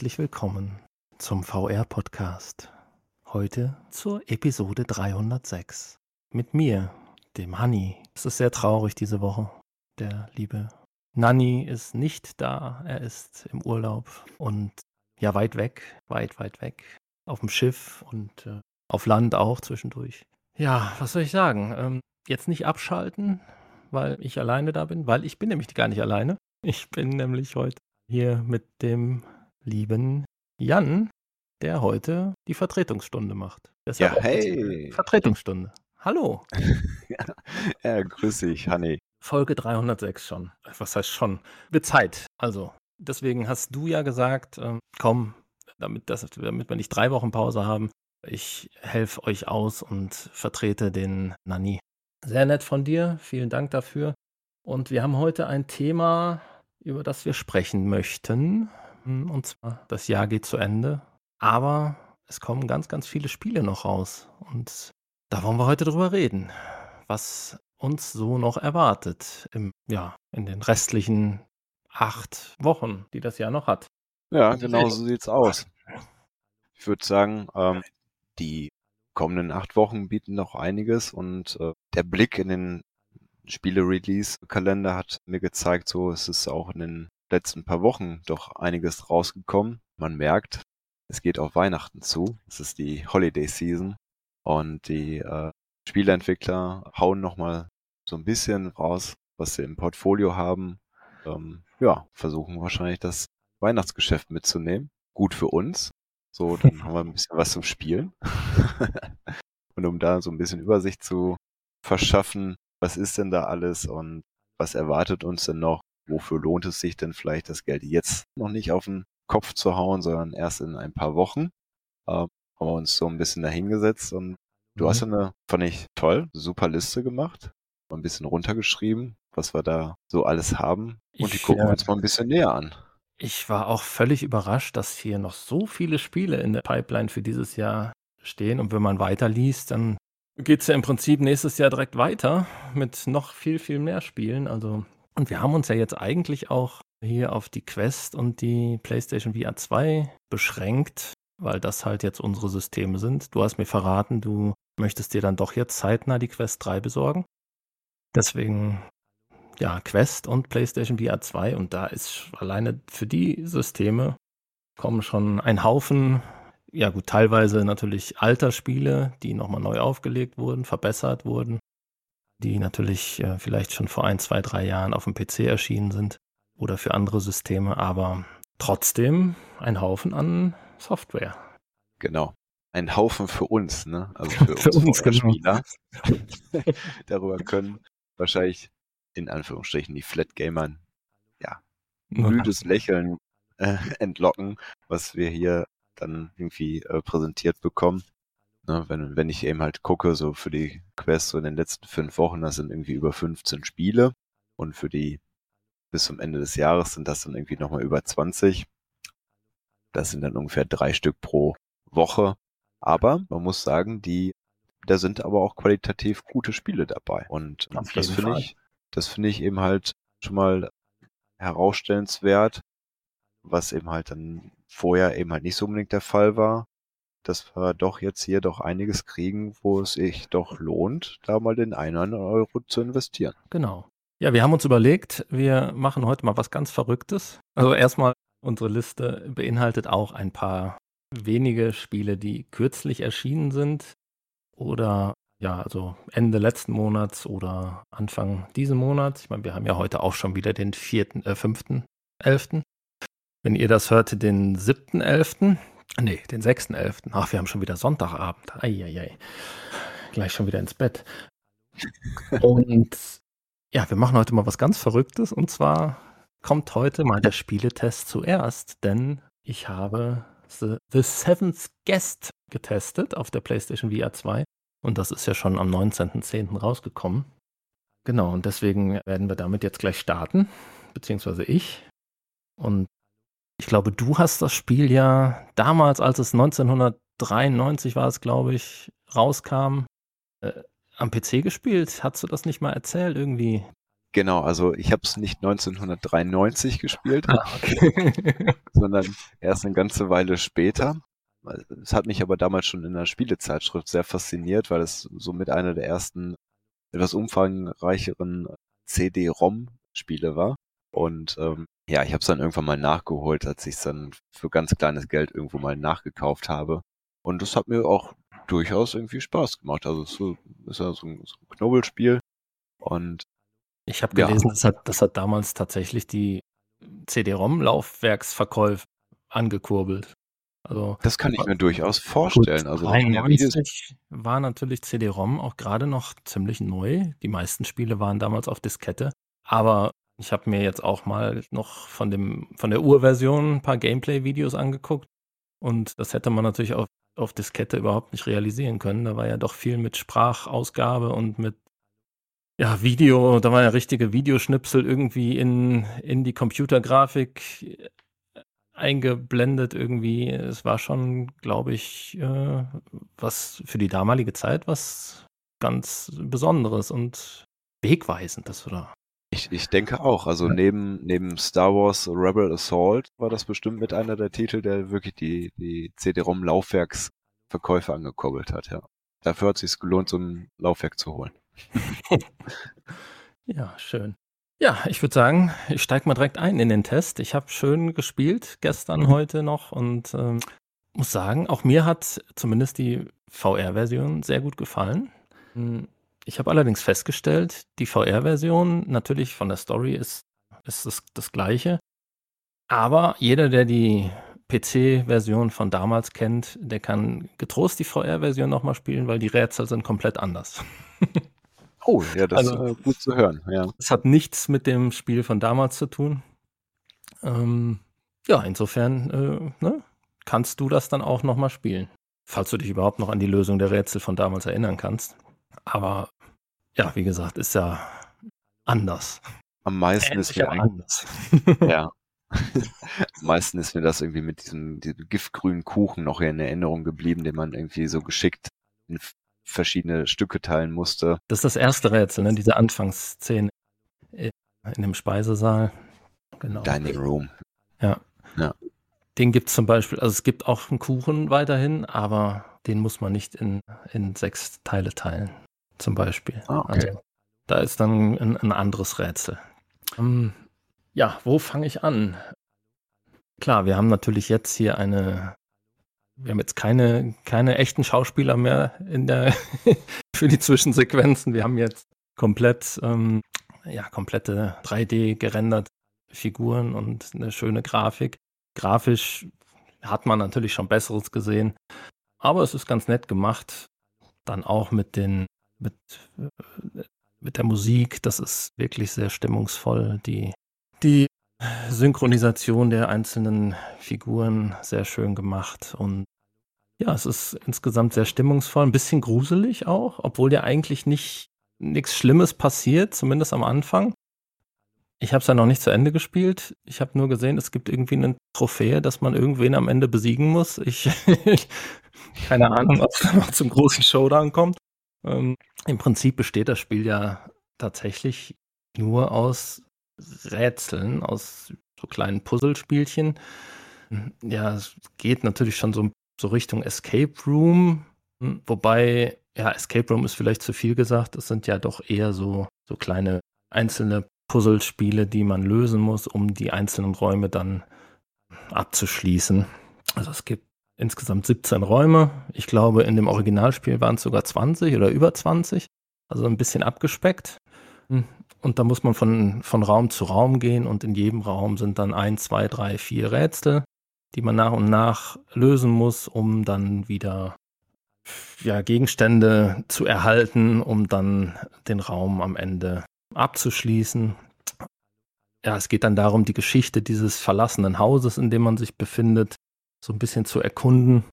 herzlich willkommen zum VR-Podcast. Heute zur Episode 306. Mit mir, dem Honey. Es ist sehr traurig diese Woche. Der liebe Nanny ist nicht da. Er ist im Urlaub und ja, weit weg, weit, weit weg. Auf dem Schiff und äh, auf Land auch zwischendurch. Ja, was soll ich sagen? Ähm, jetzt nicht abschalten, weil ich alleine da bin, weil ich bin nämlich gar nicht alleine. Ich bin nämlich heute hier mit dem lieben Jan, der heute die Vertretungsstunde macht. Deshalb ja, hey. Vertretungsstunde. Hallo. ja, ja, grüß dich, Hanni. Folge 306 schon. Was heißt schon? Wird Zeit. Also, deswegen hast du ja gesagt, äh, komm, damit, das, damit wir nicht drei Wochen Pause haben, ich helfe euch aus und vertrete den Nani. Sehr nett von dir. Vielen Dank dafür. Und wir haben heute ein Thema, über das wir sprechen möchten. Und zwar, das Jahr geht zu Ende. Aber es kommen ganz, ganz viele Spiele noch raus. Und da wollen wir heute drüber reden, was uns so noch erwartet im, ja, in den restlichen acht Wochen, die das Jahr noch hat. Ja, genau so sieht's aus. Ich würde sagen, ähm, die kommenden acht Wochen bieten noch einiges und äh, der Blick in den Spiele-Release-Kalender hat mir gezeigt, so es ist auch in den letzten paar Wochen doch einiges rausgekommen. Man merkt, es geht auf Weihnachten zu. Es ist die Holiday Season und die äh, Spieleentwickler hauen nochmal so ein bisschen raus, was sie im Portfolio haben. Ähm, ja, versuchen wahrscheinlich das Weihnachtsgeschäft mitzunehmen. Gut für uns. So, dann haben wir ein bisschen was zum Spielen. und um da so ein bisschen Übersicht zu verschaffen, was ist denn da alles und was erwartet uns denn noch? Wofür lohnt es sich denn vielleicht das Geld jetzt noch nicht auf den Kopf zu hauen, sondern erst in ein paar Wochen. Ähm, haben wir uns so ein bisschen dahingesetzt und du mhm. hast eine, fand ich toll, super Liste gemacht, ein bisschen runtergeschrieben, was wir da so alles haben und ich, die gucken wir uns mal ein bisschen näher an. Ich war auch völlig überrascht, dass hier noch so viele Spiele in der Pipeline für dieses Jahr stehen und wenn man weiterliest, dann geht es ja im Prinzip nächstes Jahr direkt weiter mit noch viel, viel mehr Spielen. Also und wir haben uns ja jetzt eigentlich auch hier auf die Quest und die PlayStation VR 2 beschränkt, weil das halt jetzt unsere Systeme sind. Du hast mir verraten, du möchtest dir dann doch jetzt zeitnah die Quest 3 besorgen. Deswegen, ja, Quest und PlayStation VR 2 und da ist alleine für die Systeme kommen schon ein Haufen, ja gut, teilweise natürlich alter Spiele, die nochmal neu aufgelegt wurden, verbessert wurden die natürlich äh, vielleicht schon vor ein, zwei, drei Jahren auf dem PC erschienen sind oder für andere Systeme, aber trotzdem ein Haufen an Software. Genau. Ein Haufen für uns, ne? Also für, für uns, genau. Spieler. Darüber können wahrscheinlich in Anführungsstrichen die Flat Gamern ja müdes Lächeln äh, entlocken, was wir hier dann irgendwie äh, präsentiert bekommen. Ne, wenn, wenn ich eben halt gucke, so für die Quest so in den letzten fünf Wochen, das sind irgendwie über 15 Spiele und für die bis zum Ende des Jahres sind das dann irgendwie nochmal über 20. Das sind dann ungefähr drei Stück pro Woche. Aber man muss sagen, die, da sind aber auch qualitativ gute Spiele dabei. Und das finde ich, das finde ich eben halt schon mal herausstellenswert, was eben halt dann vorher eben halt nicht so unbedingt der Fall war dass wir doch jetzt hier doch einiges kriegen, wo es sich doch lohnt, da mal den einen Euro zu investieren. Genau. Ja, wir haben uns überlegt, wir machen heute mal was ganz Verrücktes. Also erstmal, unsere Liste beinhaltet auch ein paar wenige Spiele, die kürzlich erschienen sind oder ja, also Ende letzten Monats oder Anfang diesen Monats. Ich meine, wir haben ja heute auch schon wieder den vierten, äh, fünften, elften. Wenn ihr das hört, den siebten, elften. Nee, den 6.11. Ach, wir haben schon wieder Sonntagabend. Eieiei. Gleich schon wieder ins Bett. Und ja, wir machen heute mal was ganz Verrücktes. Und zwar kommt heute mal der Spieletest zuerst, denn ich habe The, The Seventh Guest getestet auf der PlayStation VR 2. Und das ist ja schon am 19.10. rausgekommen. Genau, und deswegen werden wir damit jetzt gleich starten, beziehungsweise ich. Und ich glaube, du hast das Spiel ja damals, als es 1993 war es, glaube ich, rauskam, äh, am PC gespielt. Hast du das nicht mal erzählt irgendwie? Genau, also ich habe es nicht 1993 gespielt, ah, okay. sondern erst eine ganze Weile später. Es hat mich aber damals schon in der Spielezeitschrift sehr fasziniert, weil es somit einer der ersten etwas umfangreicheren CD-ROM-Spiele war. Und ähm, ja, ich habe es dann irgendwann mal nachgeholt, als ich es dann für ganz kleines Geld irgendwo mal nachgekauft habe. Und das hat mir auch durchaus irgendwie Spaß gemacht. Also es ist ja so ein, so ein Knobelspiel. Und ich habe gelesen, ja. das, hat, das hat damals tatsächlich die CD-ROM-Laufwerksverkäufe angekurbelt. Also, das kann ich mir durchaus vorstellen. Also 93 war natürlich CD-ROM auch gerade noch ziemlich neu. Die meisten Spiele waren damals auf Diskette. Aber ich habe mir jetzt auch mal noch von, dem, von der Urversion ein paar Gameplay-Videos angeguckt. Und das hätte man natürlich auf, auf Diskette überhaupt nicht realisieren können. Da war ja doch viel mit Sprachausgabe und mit ja, Video, da war ja richtige Videoschnipsel irgendwie in, in die Computergrafik eingeblendet irgendwie. Es war schon, glaube ich, äh, was für die damalige Zeit was ganz Besonderes und wegweisendes, oder? Ich, ich denke auch. Also neben, neben Star Wars Rebel Assault war das bestimmt mit einer der Titel, der wirklich die, die CD-ROM-Laufwerksverkäufe angekurbelt hat, ja. Dafür hat es sich gelohnt, so ein Laufwerk zu holen. ja, schön. Ja, ich würde sagen, ich steige mal direkt ein in den Test. Ich habe schön gespielt, gestern, heute noch und ähm, muss sagen, auch mir hat zumindest die VR-Version sehr gut gefallen. Ich habe allerdings festgestellt, die VR-Version natürlich von der Story ist, ist das, das gleiche. Aber jeder, der die PC-Version von damals kennt, der kann getrost die VR-Version nochmal spielen, weil die Rätsel sind komplett anders. Oh, ja, das also, ist äh, gut zu hören. Ja. Es hat nichts mit dem Spiel von damals zu tun. Ähm, ja, insofern äh, ne, kannst du das dann auch nochmal spielen. Falls du dich überhaupt noch an die Lösung der Rätsel von damals erinnern kannst. Aber ja, wie gesagt, ist ja anders. Am meisten Ähnlich ist mir anders. ja. Am meisten ist mir das irgendwie mit diesem, diesem giftgrünen Kuchen noch in Erinnerung geblieben, den man irgendwie so geschickt in verschiedene Stücke teilen musste. Das ist das erste Rätsel, ne? diese Anfangsszene in dem Speisesaal. Genau. Dining Room. Ja. ja. Den gibt es zum Beispiel, also es gibt auch einen Kuchen weiterhin, aber den muss man nicht in, in sechs Teile teilen, zum Beispiel. Ah, okay. Also, da ist dann ein, ein anderes Rätsel. Um, ähm, ja, wo fange ich an? Klar, wir haben natürlich jetzt hier eine wir haben jetzt keine, keine echten Schauspieler mehr in der für die Zwischensequenzen. Wir haben jetzt komplett, ähm, ja, komplette 3D gerendert Figuren und eine schöne Grafik. Grafisch hat man natürlich schon Besseres gesehen, aber es ist ganz nett gemacht. Dann auch mit den, mit, mit der Musik, das ist wirklich sehr stimmungsvoll. Die, die Synchronisation der einzelnen Figuren sehr schön gemacht und ja, es ist insgesamt sehr stimmungsvoll, ein bisschen gruselig auch, obwohl ja eigentlich nicht nichts Schlimmes passiert, zumindest am Anfang. Ich habe es ja noch nicht zu Ende gespielt. Ich habe nur gesehen, es gibt irgendwie eine Trophäe, dass man irgendwen am Ende besiegen muss. Ich keine Ahnung, ob es noch zum großen Showdown kommt. Ähm, Im Prinzip besteht das Spiel ja tatsächlich nur aus Rätseln, aus so kleinen Puzzlespielchen. Ja, es geht natürlich schon so so Richtung Escape Room. Hm, wobei, ja, Escape Room ist vielleicht zu viel gesagt. Es sind ja doch eher so, so kleine einzelne Puzzlespiele, die man lösen muss, um die einzelnen Räume dann abzuschließen. Also es gibt insgesamt 17 Räume. Ich glaube, in dem Originalspiel waren es sogar 20 oder über 20. Also ein bisschen abgespeckt. Hm, und da muss man von, von Raum zu Raum gehen und in jedem Raum sind dann ein, zwei, drei, vier Rätsel die man nach und nach lösen muss, um dann wieder ja, Gegenstände zu erhalten, um dann den Raum am Ende abzuschließen. Ja, es geht dann darum, die Geschichte dieses verlassenen Hauses, in dem man sich befindet, so ein bisschen zu erkunden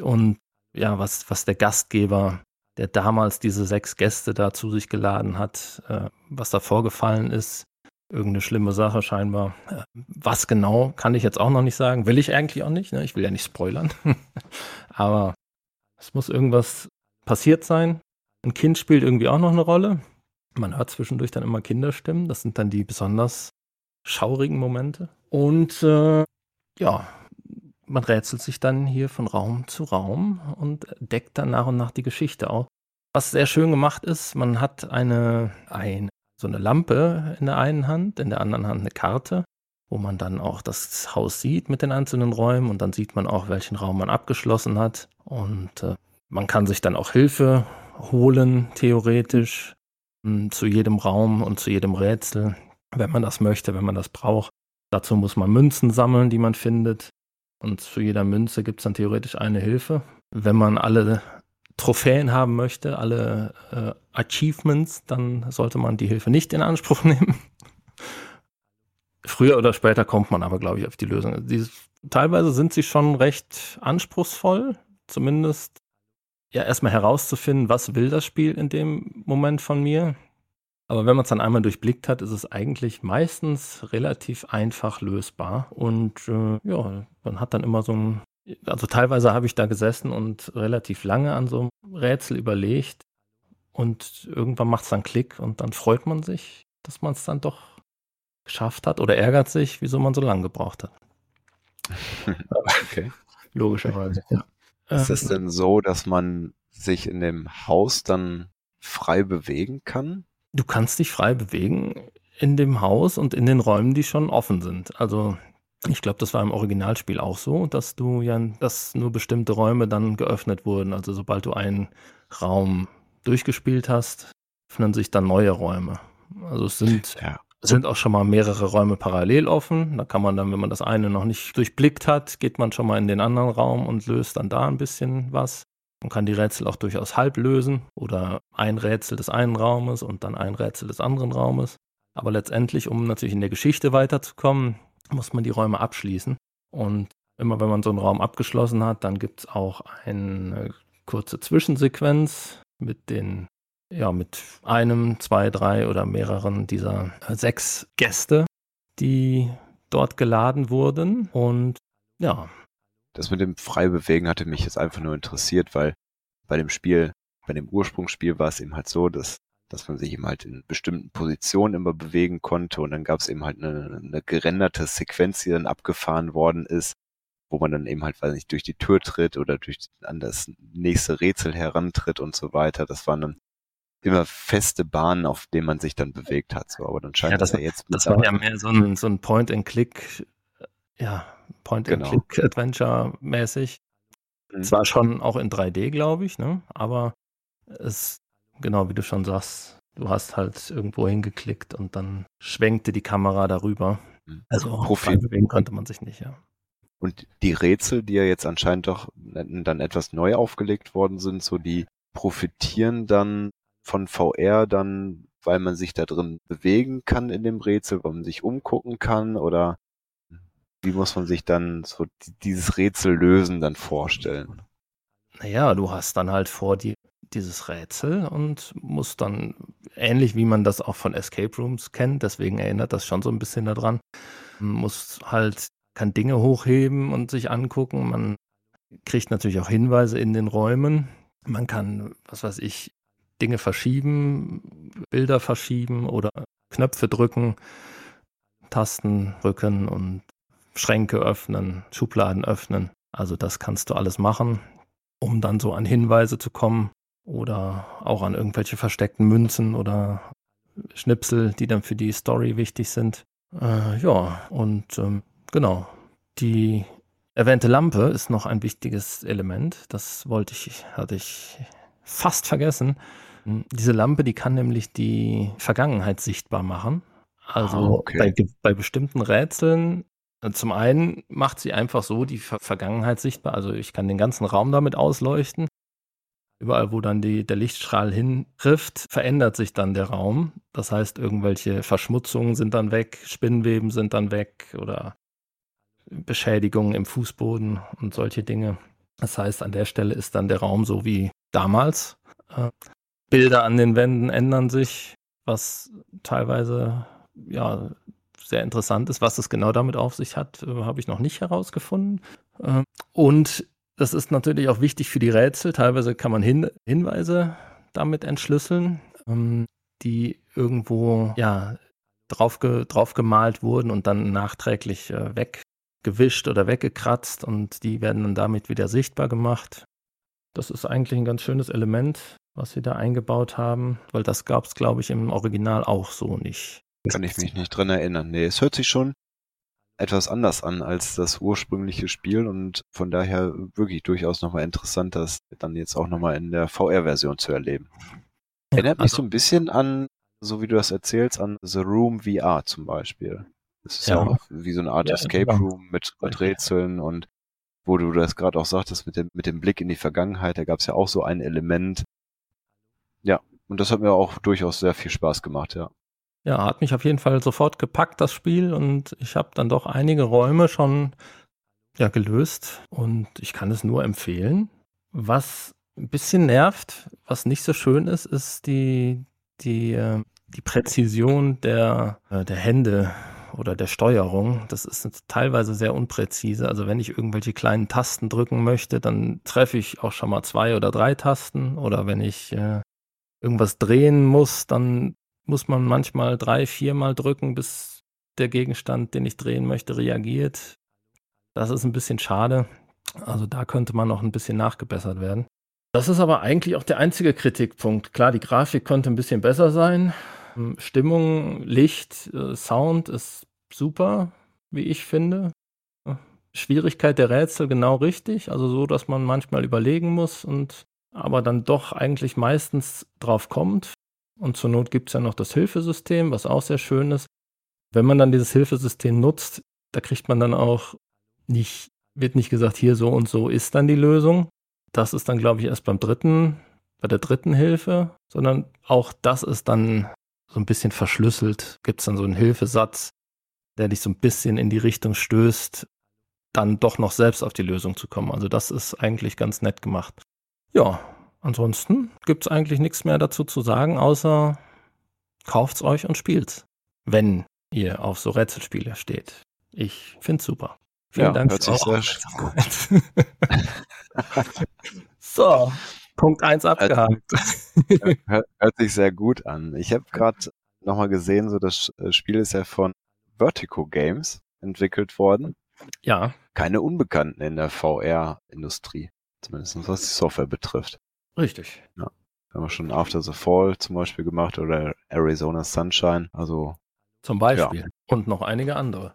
und ja, was, was der Gastgeber, der damals diese sechs Gäste da zu sich geladen hat, äh, was da vorgefallen ist, irgendeine schlimme Sache scheinbar. Äh, was genau, kann ich jetzt auch noch nicht sagen. Will ich eigentlich auch nicht. Ne? Ich will ja nicht spoilern. Aber es muss irgendwas passiert sein. Ein Kind spielt irgendwie auch noch eine Rolle. Man hört zwischendurch dann immer Kinderstimmen. Das sind dann die besonders schaurigen Momente. Und äh, ja, man rätselt sich dann hier von Raum zu Raum und deckt dann nach und nach die Geschichte auf. Was sehr schön gemacht ist, man hat eine, ein, so eine Lampe in der einen Hand, in der anderen Hand eine Karte, wo man dann auch das Haus sieht mit den einzelnen Räumen und dann sieht man auch, welchen Raum man abgeschlossen hat. Und äh, man kann sich dann auch Hilfe holen, theoretisch, hm, zu jedem Raum und zu jedem Rätsel, wenn man das möchte, wenn man das braucht. Dazu muss man Münzen sammeln, die man findet. Und zu jeder Münze gibt es dann theoretisch eine Hilfe. Wenn man alle Trophäen haben möchte, alle äh, Achievements, dann sollte man die Hilfe nicht in Anspruch nehmen. Früher oder später kommt man aber, glaube ich, auf die Lösung. Die, teilweise sind sie schon recht anspruchsvoll, zumindest ja erstmal herauszufinden, was will das Spiel in dem Moment von mir. Aber wenn man es dann einmal durchblickt hat, ist es eigentlich meistens relativ einfach lösbar. Und äh, ja, man hat dann immer so ein, also teilweise habe ich da gesessen und relativ lange an so einem Rätsel überlegt. Und irgendwann macht es dann Klick und dann freut man sich, dass man es dann doch geschafft hat oder ärgert sich, wieso man so lange gebraucht hat. okay. Logischerweise, ja. Ist es ähm, denn so, dass man sich in dem Haus dann frei bewegen kann? Du kannst dich frei bewegen in dem Haus und in den Räumen, die schon offen sind. Also ich glaube, das war im Originalspiel auch so, dass du ja, dass nur bestimmte Räume dann geöffnet wurden. Also sobald du einen Raum durchgespielt hast, öffnen sich dann neue Räume. Also es sind, ja. sind auch schon mal mehrere Räume parallel offen. Da kann man dann, wenn man das eine noch nicht durchblickt hat, geht man schon mal in den anderen Raum und löst dann da ein bisschen was. Man kann die Rätsel auch durchaus halb lösen oder ein Rätsel des einen Raumes und dann ein Rätsel des anderen Raumes. Aber letztendlich, um natürlich in der Geschichte weiterzukommen, muss man die Räume abschließen. Und immer wenn man so einen Raum abgeschlossen hat, dann gibt es auch eine kurze Zwischensequenz mit den, ja, mit einem, zwei, drei oder mehreren dieser sechs Gäste, die dort geladen wurden. Und ja, das mit dem Freibewegen hatte mich jetzt einfach nur interessiert, weil bei dem Spiel, bei dem Ursprungsspiel war es eben halt so, dass, dass man sich eben halt in bestimmten Positionen immer bewegen konnte und dann gab es eben halt eine, eine gerenderte Sequenz, die dann abgefahren worden ist, wo man dann eben halt, weiß nicht, durch die Tür tritt oder durch an das nächste Rätsel herantritt und so weiter. Das waren dann immer feste Bahnen, auf denen man sich dann bewegt hat. So, aber dann scheint ja, das, das ja jetzt. Das war ja mehr so ein, so ein Point-and-Click, ja, Point-and-Click-Adventure-mäßig. Mhm. Zwar schon auch in 3D, glaube ich, ne? aber es, genau wie du schon sagst, du hast halt irgendwo hingeklickt und dann schwenkte die Kamera darüber. Mhm. Also Profil bewegen konnte man sich nicht, ja. Und die Rätsel, die ja jetzt anscheinend doch dann etwas neu aufgelegt worden sind, so die profitieren dann von VR dann, weil man sich da drin bewegen kann in dem Rätsel, weil man sich umgucken kann oder wie muss man sich dann so dieses Rätsel lösen dann vorstellen? Naja, du hast dann halt vor dir dieses Rätsel und musst dann, ähnlich wie man das auch von Escape Rooms kennt, deswegen erinnert das schon so ein bisschen daran, muss halt, kann Dinge hochheben und sich angucken. Man kriegt natürlich auch Hinweise in den Räumen. Man kann, was weiß ich, Dinge verschieben, Bilder verschieben oder Knöpfe drücken, Tasten drücken und Schränke öffnen, Schubladen öffnen. Also das kannst du alles machen, um dann so an Hinweise zu kommen oder auch an irgendwelche versteckten Münzen oder Schnipsel, die dann für die Story wichtig sind. Äh, ja, und ähm, genau, die erwähnte Lampe ist noch ein wichtiges Element. Das wollte ich, hatte ich fast vergessen. Diese Lampe, die kann nämlich die Vergangenheit sichtbar machen. Also ah, okay. bei, bei bestimmten Rätseln zum einen macht sie einfach so die Ver Vergangenheit sichtbar. Also ich kann den ganzen Raum damit ausleuchten. Überall, wo dann die, der Lichtstrahl hintrifft, verändert sich dann der Raum. Das heißt, irgendwelche Verschmutzungen sind dann weg, Spinnweben sind dann weg oder Beschädigungen im Fußboden und solche Dinge. Das heißt, an der Stelle ist dann der Raum so wie damals. Äh, Bilder an den Wänden ändern sich, was teilweise ja sehr interessant ist. Was es genau damit auf sich hat, äh, habe ich noch nicht herausgefunden. Äh, und das ist natürlich auch wichtig für die Rätsel. Teilweise kann man Hin Hinweise damit entschlüsseln. Ähm, die irgendwo ja drauf, drauf gemalt wurden und dann nachträglich äh, weggewischt oder weggekratzt und die werden dann damit wieder sichtbar gemacht. Das ist eigentlich ein ganz schönes Element, was sie da eingebaut haben, weil das gab es, glaube ich, im Original auch so nicht. Kann ich mich nicht dran erinnern. Nee, es hört sich schon etwas anders an als das ursprüngliche Spiel und von daher wirklich durchaus nochmal interessant, das dann jetzt auch nochmal in der VR-Version zu erleben. Erinnert mich also, so ein bisschen an, so wie du das erzählst, an The Room VR zum Beispiel. Das ist ja, ja auch wie so eine Art ja, Escape genau. Room mit, mit Rätseln und wo du das gerade auch sagtest mit dem, mit dem Blick in die Vergangenheit, da gab es ja auch so ein Element. Ja, und das hat mir auch durchaus sehr viel Spaß gemacht, ja. Ja, hat mich auf jeden Fall sofort gepackt, das Spiel, und ich habe dann doch einige Räume schon ja, gelöst und ich kann es nur empfehlen. Was ein bisschen nervt, was nicht so schön ist, ist die, die, äh, die Präzision der, äh, der Hände oder der Steuerung. Das ist teilweise sehr unpräzise. Also wenn ich irgendwelche kleinen Tasten drücken möchte, dann treffe ich auch schon mal zwei oder drei Tasten. Oder wenn ich äh, irgendwas drehen muss, dann muss man manchmal drei, viermal drücken, bis der Gegenstand, den ich drehen möchte, reagiert. Das ist ein bisschen schade. Also da könnte man noch ein bisschen nachgebessert werden. Das ist aber eigentlich auch der einzige Kritikpunkt. Klar, die Grafik könnte ein bisschen besser sein. Hm, Stimmung, Licht, äh, Sound ist super, wie ich finde. Schwierigkeit der Rätsel genau richtig, also so, dass man manchmal überlegen muss und aber dann doch eigentlich meistens drauf kommt. Und zur Not gibt es ja noch das Hilfesystem, was auch sehr schön ist. Wenn man dann dieses Hilfesystem nutzt, da kriegt man dann auch nicht, wird nicht gesagt, hier so und so ist dann die Lösung. Das ist dann, glaube ich, erst beim dritten, bei der dritten Hilfe, sondern auch das ist dann so ein bisschen verschlüsselt. Gibt es dann so einen Hilfesatz, der dich so ein bisschen in die Richtung stößt, dann doch noch selbst auf die Lösung zu kommen. Also das ist eigentlich ganz nett gemacht. Ja, ansonsten gibt es eigentlich nichts mehr dazu zu sagen, außer kauft's euch und spielt's, wenn ihr auf so Rätselspiele steht. Ich find's super. Vielen ja, Dank hört für sich So, Punkt 1 abgehakt. Hört, hört, sich sehr gut an. Ich habe gerade nochmal gesehen, so das äh, Spiel ist ja von Vertigo Games entwickelt worden. Ja. Keine Unbekannten in der VR-Industrie. Zumindest was die Software betrifft. Richtig. Ja. Haben wir schon After the Fall zum Beispiel gemacht oder Arizona Sunshine. Also. Zum Beispiel. Ja. Und noch einige andere.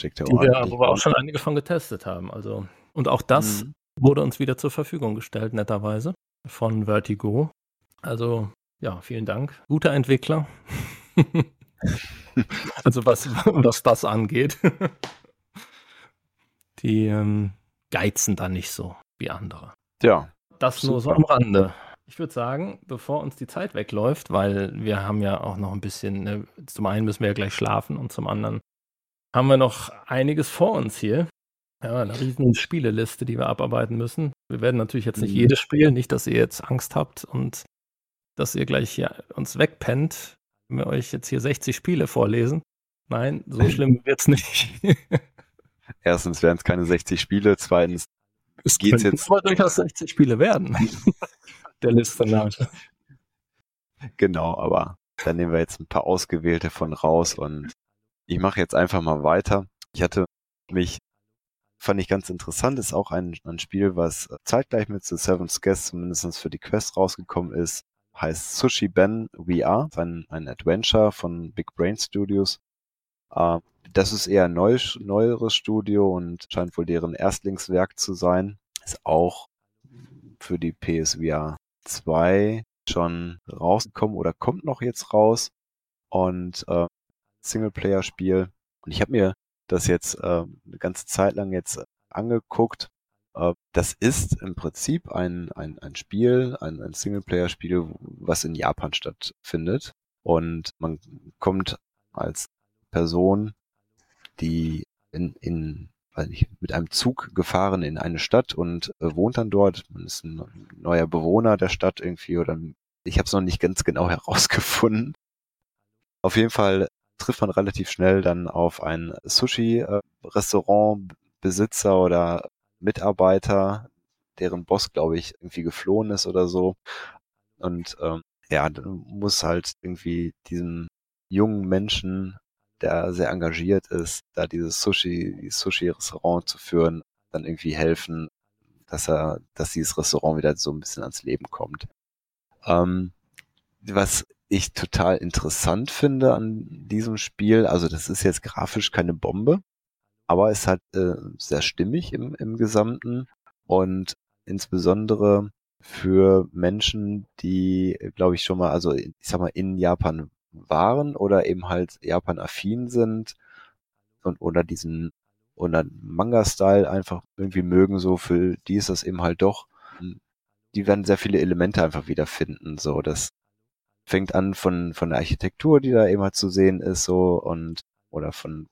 Schickt ja die wir, wo wir auch schon einige von getestet haben. Also. Und auch das mhm. wurde uns wieder zur Verfügung gestellt, netterweise, von Vertigo. Also, ja, vielen Dank. Guter Entwickler. also was, was das angeht. Die ähm, geizen da nicht so wie andere. Ja. Das super. nur so am Rande. Ich würde sagen, bevor uns die Zeit wegläuft, weil wir haben ja auch noch ein bisschen, ne, zum einen müssen wir ja gleich schlafen und zum anderen haben wir noch einiges vor uns hier. Ja, eine riesen Spieleliste, die wir abarbeiten müssen. Wir werden natürlich jetzt nicht mhm. jedes Spiel, nicht, dass ihr jetzt Angst habt und dass ihr gleich hier uns wegpennt wenn wir euch jetzt hier 60 Spiele vorlesen. Nein, so schlimm wird's nicht. Erstens wären es keine 60 Spiele, zweitens es geht jetzt durchaus 60 Spiele werden. Der Liste nach. Genau, aber dann nehmen wir jetzt ein paar ausgewählte von raus und ich mache jetzt einfach mal weiter. Ich hatte mich, fand ich ganz interessant, ist auch ein, ein Spiel, was zeitgleich mit The Seventh Guest zumindest für die Quest rausgekommen ist heißt Sushi Ben VR, ein, ein Adventure von Big Brain Studios. Äh, das ist eher ein neu, neueres Studio und scheint wohl deren Erstlingswerk zu sein. Ist auch für die PSVR 2 schon rausgekommen oder kommt noch jetzt raus. Und äh, Singleplayer-Spiel. Und ich habe mir das jetzt äh, eine ganze Zeit lang jetzt angeguckt äh, das ist im Prinzip ein, ein, ein Spiel, ein, ein Singleplayer-Spiel, was in Japan stattfindet. Und man kommt als Person, die in, in weiß nicht, mit einem Zug gefahren in eine Stadt und äh, wohnt dann dort. Man ist ein neuer Bewohner der Stadt irgendwie oder ich habe es noch nicht ganz genau herausgefunden. Auf jeden Fall trifft man relativ schnell dann auf ein Sushi-Restaurant-Besitzer oder Mitarbeiter, deren Boss, glaube ich, irgendwie geflohen ist oder so. Und ähm, ja, muss halt irgendwie diesem jungen Menschen, der sehr engagiert ist, da dieses Sushi, Sushi-Restaurant zu führen, dann irgendwie helfen, dass er, dass dieses Restaurant wieder so ein bisschen ans Leben kommt. Ähm, was ich total interessant finde an diesem Spiel, also das ist jetzt grafisch keine Bombe, aber es hat äh, sehr stimmig im, im Gesamten und insbesondere für Menschen, die, glaube ich, schon mal, also ich sag mal, in Japan waren oder eben halt Japan-affin sind und oder diesen oder Manga-Style einfach irgendwie mögen, so für die ist das eben halt doch, die werden sehr viele Elemente einfach wiederfinden, so das fängt an von von der Architektur, die da eben halt zu sehen ist, so und oder von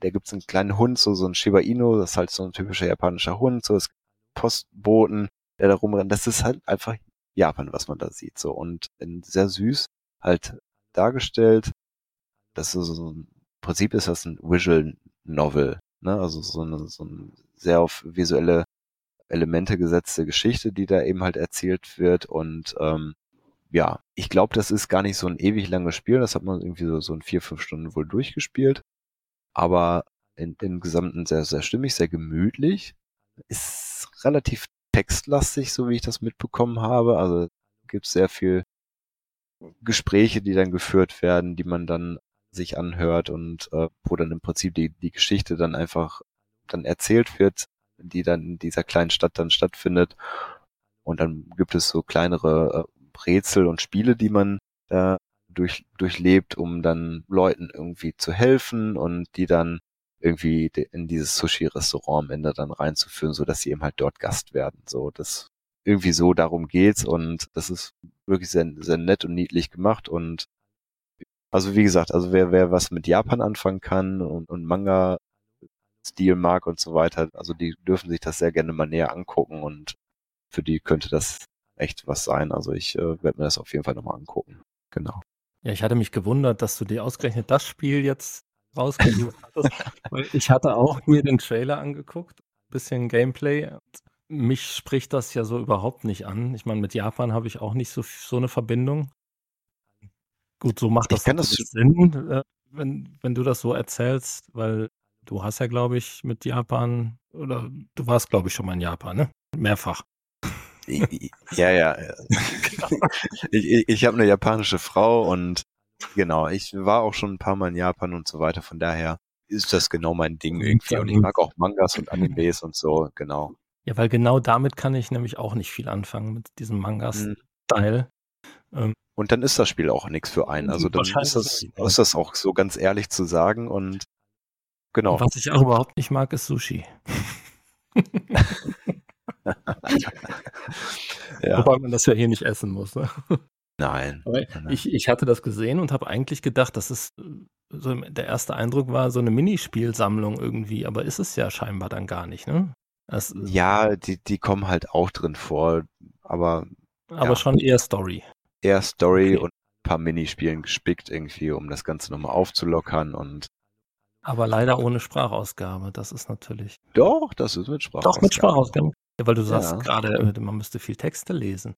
da gibt's einen kleinen Hund, so so ein Shiba Inu, das ist halt so ein typischer japanischer Hund, so es Postboten, der da rumrennt. Das ist halt einfach Japan, was man da sieht. So und sehr süß halt dargestellt. Das ist so ein Prinzip ist das ein Visual Novel, ne? Also so eine, so ein sehr auf visuelle Elemente gesetzte Geschichte, die da eben halt erzählt wird und ähm, ja, ich glaube, das ist gar nicht so ein ewig langes Spiel. Das hat man irgendwie so, so in vier, fünf Stunden wohl durchgespielt. Aber in, im Gesamten sehr, sehr stimmig, sehr gemütlich. Ist relativ textlastig, so wie ich das mitbekommen habe. Also gibt sehr viel Gespräche, die dann geführt werden, die man dann sich anhört und äh, wo dann im Prinzip die, die Geschichte dann einfach dann erzählt wird, die dann in dieser kleinen Stadt dann stattfindet. Und dann gibt es so kleinere äh, Rätsel und Spiele, die man da durch, durchlebt, um dann Leuten irgendwie zu helfen und die dann irgendwie in dieses Sushi-Restaurant am Ende dann reinzuführen, so dass sie eben halt dort Gast werden. So, das irgendwie so darum geht's und das ist wirklich sehr, sehr nett und niedlich gemacht und also wie gesagt, also wer, wer was mit Japan anfangen kann und, und Manga Stil mag und so weiter, also die dürfen sich das sehr gerne mal näher angucken und für die könnte das echt was sein. Also ich äh, werde mir das auf jeden Fall nochmal angucken. Genau. Ja, ich hatte mich gewundert, dass du dir ausgerechnet das Spiel jetzt rausgesucht hattest. Weil ich hatte auch mir den Trailer angeguckt, bisschen Gameplay. Mich spricht das ja so überhaupt nicht an. Ich meine, mit Japan habe ich auch nicht so, so eine Verbindung. Gut, so macht das, das Sinn, äh, wenn, wenn du das so erzählst, weil du hast ja, glaube ich, mit Japan, oder du warst, glaube ich, schon mal in Japan, ne? Mehrfach. Ja, ja. Ich ich, ich habe eine japanische Frau und Genau, ich war auch schon ein paar Mal in Japan und so weiter, von daher ist das genau mein Ding irgendwie. Und ich mag auch Mangas und Animes und so, genau. Ja, weil genau damit kann ich nämlich auch nicht viel anfangen, mit diesem Mangas-Style. Mhm. Ähm, und dann ist das Spiel auch nichts für einen. Also dann ist das, ist das auch so ganz ehrlich zu sagen und genau. Und was ich auch überhaupt nicht mag, ist Sushi. ja. Wobei man das ja hier nicht essen muss. Ne? Nein. Ich, ich hatte das gesehen und habe eigentlich gedacht, dass es äh, so der erste Eindruck war, so eine Minispielsammlung irgendwie, aber ist es ja scheinbar dann gar nicht, ne? Das, ja, die, die kommen halt auch drin vor, aber. Aber ja. schon eher Story. Eher Story okay. und ein paar Minispielen gespickt irgendwie, um das Ganze nochmal aufzulockern und. Aber leider ohne Sprachausgabe, das ist natürlich. Doch, das ist mit Sprachausgabe. Doch, mit Sprachausgabe. Ja, weil du sagst ja. gerade, äh, man müsste viel Texte lesen.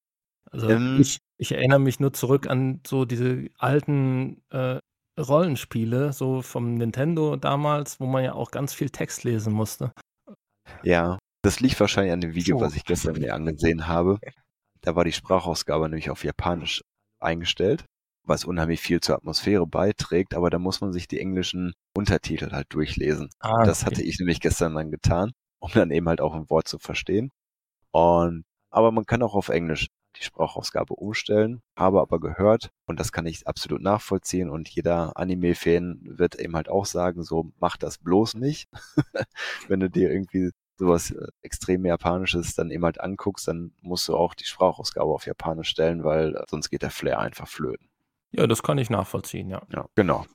Also ähm, ich, ich erinnere mich nur zurück an so diese alten äh, Rollenspiele, so vom Nintendo damals, wo man ja auch ganz viel Text lesen musste. Ja, das liegt wahrscheinlich an dem Video, so. was ich gestern mir angesehen habe. Da war die Sprachausgabe nämlich auf Japanisch eingestellt, was unheimlich viel zur Atmosphäre beiträgt, aber da muss man sich die englischen Untertitel halt durchlesen. Ah, das okay. hatte ich nämlich gestern dann getan, um dann eben halt auch ein Wort zu verstehen. Und aber man kann auch auf Englisch die Sprachausgabe umstellen, habe aber gehört, und das kann ich absolut nachvollziehen, und jeder Anime-Fan wird eben halt auch sagen, so mach das bloß nicht. Wenn du dir irgendwie sowas äh, extrem Japanisches dann eben halt anguckst, dann musst du auch die Sprachausgabe auf Japanisch stellen, weil äh, sonst geht der Flair einfach flöten. Ja, das kann ich nachvollziehen, ja. Ja, genau.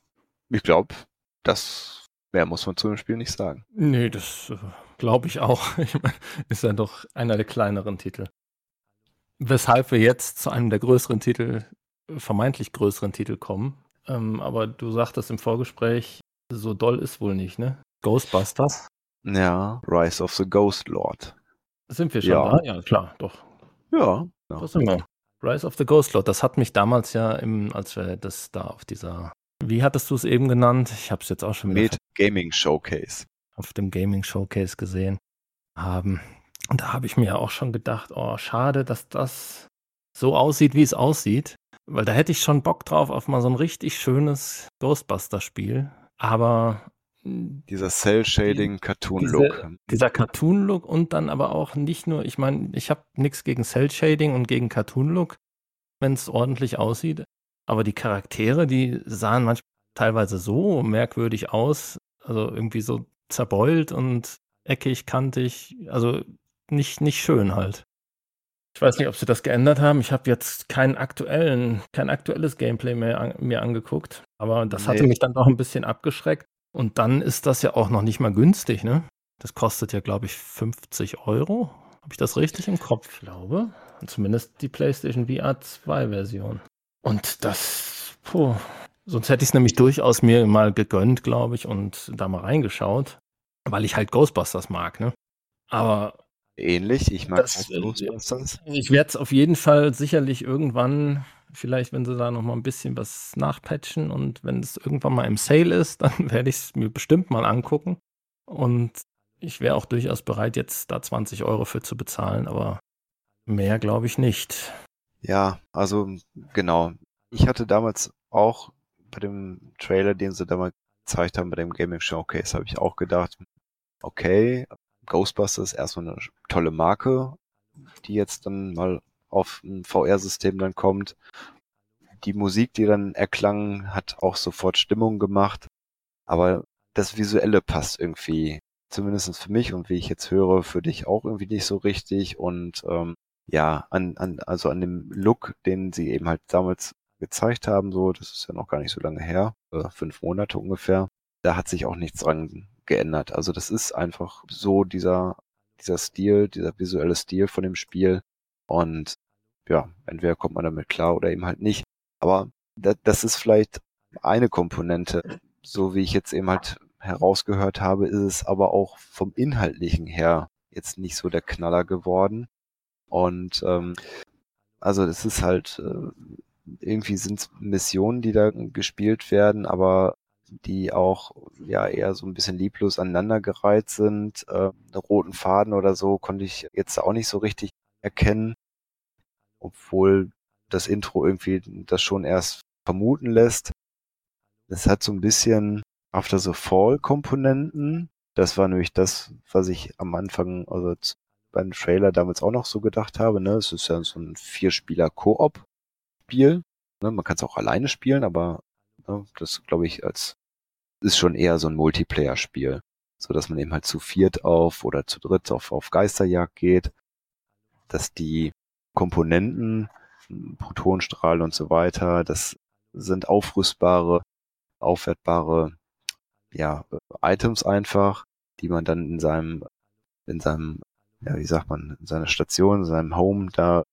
Ich glaube, das mehr muss man zu dem Spiel nicht sagen. Nee, das äh, glaube ich auch. Ich mein, ist ja doch einer der kleineren Titel. Weshalb wir jetzt zu einem der größeren Titel, vermeintlich größeren Titel kommen. Ähm, aber du sagtest im Vorgespräch, so doll ist wohl nicht, ne? Ghostbusters. Ja, Rise of the Ghost Lord. Sind wir schon ja. da? Ja, klar, doch. Ja. Das sind wir. Rise of the Ghost Lord, das hat mich damals ja, im, als wir das da auf dieser, wie hattest du es eben genannt? Ich habe es jetzt auch schon wieder. Mit Gaming Showcase. Auf dem Gaming Showcase gesehen haben. Und da habe ich mir auch schon gedacht, oh, schade, dass das so aussieht, wie es aussieht. Weil da hätte ich schon Bock drauf auf mal so ein richtig schönes Ghostbuster-Spiel. Aber dieser Cell-Shading-Cartoon-Look. Diese, dieser Cartoon-Look und dann aber auch nicht nur, ich meine, ich habe nichts gegen Cell-Shading und gegen Cartoon-Look, wenn es ordentlich aussieht. Aber die Charaktere, die sahen manchmal teilweise so merkwürdig aus, also irgendwie so zerbeult und eckig, kantig, also nicht, nicht schön halt. Ich weiß nicht, ob sie das geändert haben. Ich habe jetzt keinen aktuellen, kein aktuelles Gameplay mehr an, mir angeguckt. Aber das nee. hatte mich dann doch ein bisschen abgeschreckt. Und dann ist das ja auch noch nicht mal günstig, ne? Das kostet ja, glaube ich, 50 Euro. Habe ich das richtig im Kopf? Ich glaube. Zumindest die PlayStation VR 2 Version. Und das, puh. Sonst hätte ich es nämlich durchaus mir mal gegönnt, glaube ich, und da mal reingeschaut, weil ich halt Ghostbusters mag, ne? Aber ähnlich. Ich mag das, äh, Ghostbusters. Ich werde es auf jeden Fall sicherlich irgendwann, vielleicht wenn sie da noch mal ein bisschen was nachpatchen und wenn es irgendwann mal im Sale ist, dann werde ich es mir bestimmt mal angucken. Und ich wäre auch durchaus bereit, jetzt da 20 Euro für zu bezahlen, aber mehr glaube ich nicht. Ja, also genau. Ich hatte damals auch bei dem Trailer, den sie damals gezeigt haben, bei dem Gaming Showcase, habe ich auch gedacht, okay, Ghostbusters erstmal eine tolle Marke, die jetzt dann mal auf ein VR-System dann kommt. Die Musik, die dann erklang, hat auch sofort Stimmung gemacht. Aber das Visuelle passt irgendwie, zumindest für mich und wie ich jetzt höre, für dich auch irgendwie nicht so richtig. Und ähm, ja, an, an, also an dem Look, den sie eben halt damals gezeigt haben, so, das ist ja noch gar nicht so lange her, äh, fünf Monate ungefähr, da hat sich auch nichts dran geändert. Also das ist einfach so dieser, dieser Stil, dieser visuelle Stil von dem Spiel. Und ja, entweder kommt man damit klar oder eben halt nicht. Aber das, ist vielleicht eine Komponente. So wie ich jetzt eben halt herausgehört habe, ist es aber auch vom Inhaltlichen her jetzt nicht so der Knaller geworden. Und ähm, also es ist halt, äh, irgendwie sind Missionen, die da gespielt werden, aber die auch ja eher so ein bisschen lieblos aneinandergereiht sind. Äh, roten Faden oder so konnte ich jetzt auch nicht so richtig erkennen, obwohl das Intro irgendwie das schon erst vermuten lässt. Es hat so ein bisschen After the Fall-Komponenten. Das war nämlich das, was ich am Anfang, also beim Trailer damals auch noch so gedacht habe. Ne? Es ist ja so ein Vierspieler-Koop-Spiel. Ne? Man kann es auch alleine spielen, aber ne, das glaube ich als ist schon eher so ein Multiplayer-Spiel, so dass man eben halt zu viert auf oder zu dritt auf, auf Geisterjagd geht, dass die Komponenten, Protonstrahl und so weiter, das sind aufrüstbare, aufwertbare, ja, Items einfach, die man dann in seinem, in seinem, ja, wie sagt man, in seiner Station, in seinem Home da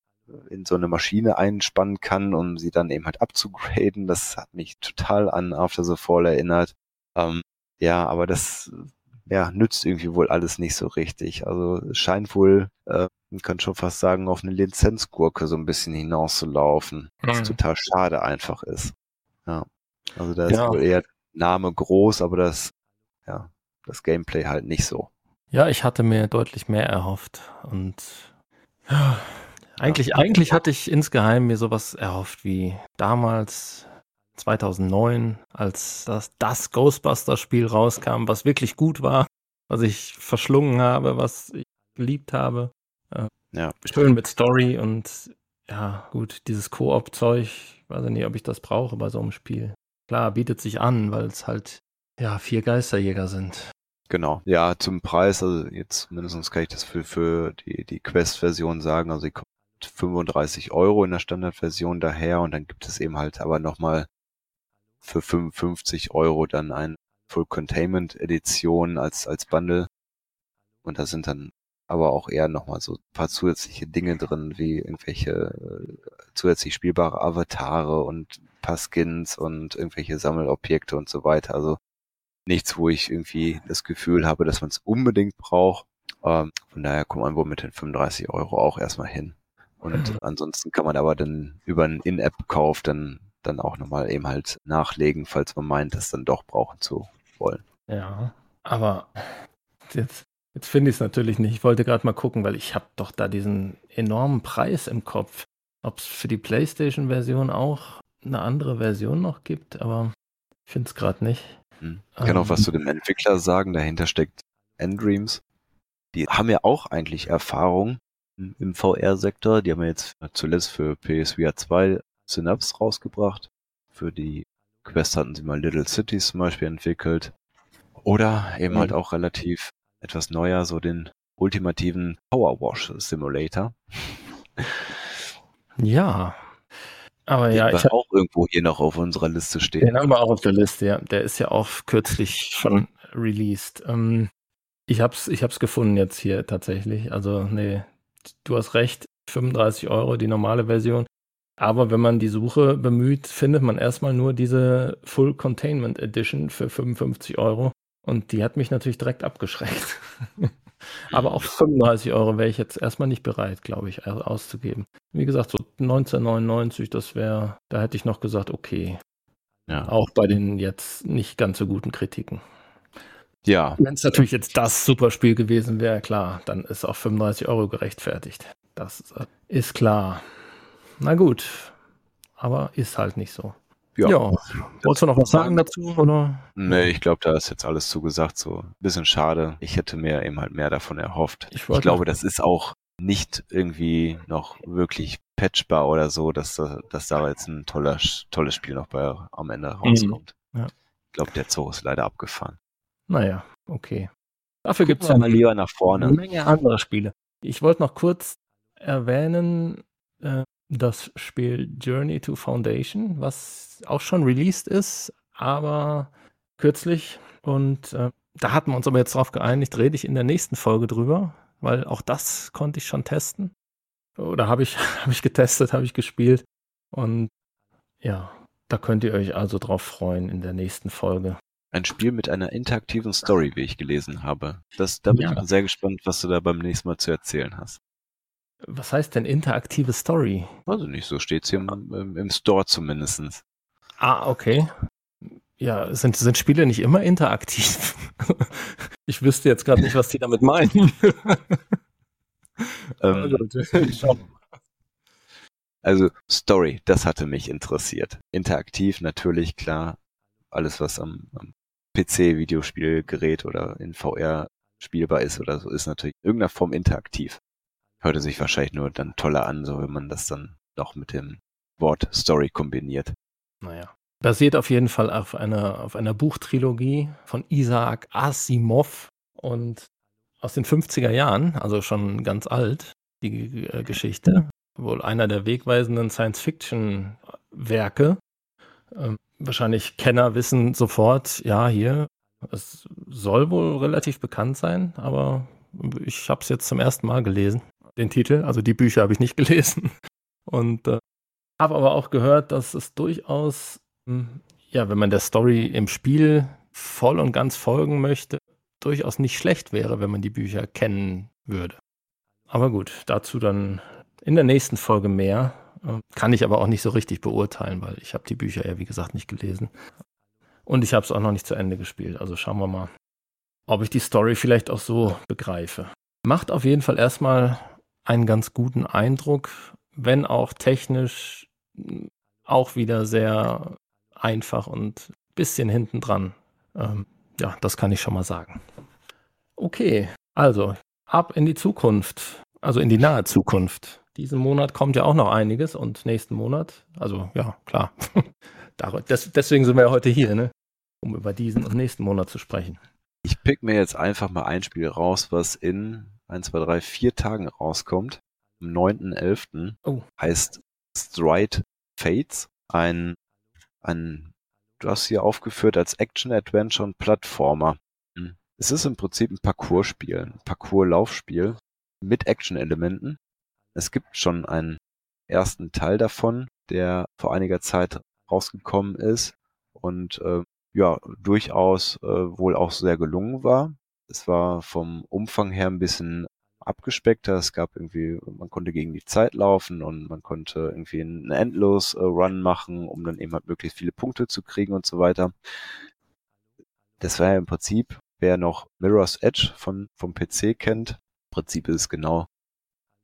in so eine Maschine einspannen kann, um sie dann eben halt abzugraden. Das hat mich total an After the Fall erinnert. Ähm, ja, aber das ja, nützt irgendwie wohl alles nicht so richtig. Also es scheint wohl, äh, man kann schon fast sagen, auf eine Lizenzgurke so ein bisschen hinauszulaufen. Mhm. Was total schade einfach ist. Ja. Also da ist ja. wohl eher Name groß, aber das, ja, das Gameplay halt nicht so. Ja, ich hatte mir deutlich mehr erhofft und ja, eigentlich, ja. eigentlich hatte ich insgeheim mir sowas erhofft wie damals 2009, als das, das Ghostbusters-Spiel rauskam, was wirklich gut war, was ich verschlungen habe, was ich geliebt habe. Äh, ja. Schön mit Story und ja, gut, dieses Koop-Zeug, weiß ich nicht, ob ich das brauche bei so einem Spiel. Klar, bietet sich an, weil es halt, ja, vier Geisterjäger sind. Genau, ja, zum Preis, also jetzt mindestens kann ich das für, für die, die Quest-Version sagen, also die kommt 35 Euro in der Standardversion daher und dann gibt es eben halt aber nochmal für 55 Euro dann ein Full Containment Edition als, als Bundle. Und da sind dann aber auch eher nochmal so ein paar zusätzliche Dinge drin, wie irgendwelche äh, zusätzlich spielbare Avatare und ein paar Skins und irgendwelche Sammelobjekte und so weiter. Also nichts, wo ich irgendwie das Gefühl habe, dass man es unbedingt braucht. Ähm, von daher kommt man wohl mit den 35 Euro auch erstmal hin. Und ansonsten kann man aber dann über einen In-App-Kauf dann, dann auch nochmal eben halt nachlegen, falls man meint, das dann doch brauchen zu wollen. Ja, aber jetzt, jetzt finde ich es natürlich nicht. Ich wollte gerade mal gucken, weil ich habe doch da diesen enormen Preis im Kopf. Ob es für die PlayStation-Version auch eine andere Version noch gibt, aber ich finde es gerade nicht. Hm. Ich kann ähm, auch was zu dem Entwickler sagen. Dahinter steckt Endreams. Die haben ja auch eigentlich Erfahrung im VR-Sektor. Die haben ja jetzt zuletzt für PSVR 2 Synapse rausgebracht. Für die Quest hatten sie mal Little Cities zum Beispiel entwickelt. Oder eben mhm. halt auch relativ etwas neuer, so den ultimativen Power Wash Simulator. Ja. Aber ja, ich habe auch irgendwo hier noch auf unserer Liste stehen. Den haben wir auch auf der Liste, ja. Der ist ja auch kürzlich schon released. Ähm, ich hab's, ich hab's gefunden jetzt hier tatsächlich. Also, nee, du hast recht. 35 Euro die normale Version. Aber wenn man die Suche bemüht, findet man erstmal nur diese Full Containment Edition für 55 Euro. Und die hat mich natürlich direkt abgeschreckt. Aber auch 35 Euro wäre ich jetzt erstmal nicht bereit, glaube ich, auszugeben. Wie gesagt, so 1999, das wäre, da hätte ich noch gesagt, okay. Ja. Auch bei den jetzt nicht ganz so guten Kritiken. Ja. Wenn es natürlich jetzt das Superspiel gewesen wäre, klar, dann ist auch 35 Euro gerechtfertigt. Das ist klar. Na gut. Aber ist halt nicht so. Ja. ja. Wolltest du noch was sagen dazu? Oder? Nee, ich glaube, da ist jetzt alles zugesagt. So ein bisschen schade. Ich hätte mir eben halt mehr davon erhofft. Ich, ich glaube, das ist auch nicht irgendwie noch wirklich patchbar oder so, dass, dass da jetzt ein toller, tolles Spiel noch bei, am Ende mhm. rauskommt. Mhm. Ja. Ich glaube, der Zoo ist leider abgefahren. Naja, okay. Dafür gibt es ja mal lieber nach vorne. eine Menge andere Spiele. Ich wollte noch kurz erwähnen, äh, das Spiel Journey to Foundation, was auch schon released ist, aber kürzlich. Und äh, da hatten wir uns aber jetzt drauf geeinigt, rede ich in der nächsten Folge drüber, weil auch das konnte ich schon testen. Oder habe ich, hab ich getestet, habe ich gespielt. Und ja, da könnt ihr euch also drauf freuen in der nächsten Folge. Ein Spiel mit einer interaktiven Story, wie ich gelesen habe. Das, da bin ja. ich sehr gespannt, was du da beim nächsten Mal zu erzählen hast. Was heißt denn interaktive Story? Also nicht, so steht es hier im, im, Store zumindest. Ah, okay. Ja, sind, sind Spiele nicht immer interaktiv? ich wüsste jetzt gerade nicht, was die damit meinen. ähm, also, also, Story, das hatte mich interessiert. Interaktiv natürlich, klar. Alles, was am, am PC-Videospielgerät oder in VR spielbar ist oder so, ist natürlich in irgendeiner Form interaktiv hörte sich wahrscheinlich nur dann toller an, so wenn man das dann doch mit dem Wort Story kombiniert. Naja. Basiert auf jeden Fall auf einer, auf einer Buchtrilogie von Isaac Asimov und aus den 50er Jahren, also schon ganz alt, die äh, Geschichte. Wohl einer der wegweisenden Science-Fiction-Werke. Ähm, wahrscheinlich Kenner wissen sofort, ja, hier, es soll wohl relativ bekannt sein, aber ich habe es jetzt zum ersten Mal gelesen den Titel. Also die Bücher habe ich nicht gelesen. Und äh, habe aber auch gehört, dass es durchaus, hm, ja, wenn man der Story im Spiel voll und ganz folgen möchte, durchaus nicht schlecht wäre, wenn man die Bücher kennen würde. Aber gut, dazu dann in der nächsten Folge mehr. Äh, kann ich aber auch nicht so richtig beurteilen, weil ich habe die Bücher ja, wie gesagt, nicht gelesen. Und ich habe es auch noch nicht zu Ende gespielt. Also schauen wir mal, ob ich die Story vielleicht auch so begreife. Macht auf jeden Fall erstmal einen ganz guten Eindruck, wenn auch technisch auch wieder sehr einfach und bisschen hinten dran. Ähm, ja, das kann ich schon mal sagen. Okay, also ab in die Zukunft, also in die nahe Zukunft. Diesen Monat kommt ja auch noch einiges und nächsten Monat, also ja, klar. deswegen sind wir ja heute hier, ne? um über diesen und nächsten Monat zu sprechen. Ich pick mir jetzt einfach mal ein Spiel raus, was in 1, 2, 3, 4 Tagen rauskommt. Am 9.11. Oh. heißt Stride Fates. Ein, ein, du hast hier aufgeführt als Action-Adventure und Plattformer. Hm. Es ist im Prinzip ein Parcours-Spiel, ein Parcours-Laufspiel mit Action-Elementen. Es gibt schon einen ersten Teil davon, der vor einiger Zeit rausgekommen ist und äh, ja, durchaus äh, wohl auch sehr gelungen war. Es war vom Umfang her ein bisschen abgespeckter. Es gab irgendwie, man konnte gegen die Zeit laufen und man konnte irgendwie einen Endlos-Run machen, um dann eben halt möglichst viele Punkte zu kriegen und so weiter. Das war ja im Prinzip, wer noch Mirror's Edge von, vom PC kennt, im Prinzip ist es genau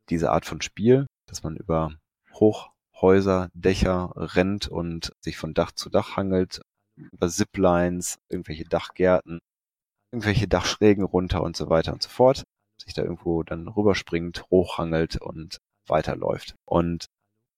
diese Art von Spiel, dass man über Hochhäuser, Dächer rennt und sich von Dach zu Dach hangelt, über Ziplines, irgendwelche Dachgärten, irgendwelche Dachschrägen runter und so weiter und so fort, sich da irgendwo dann rüberspringt, hochhangelt und weiterläuft. Und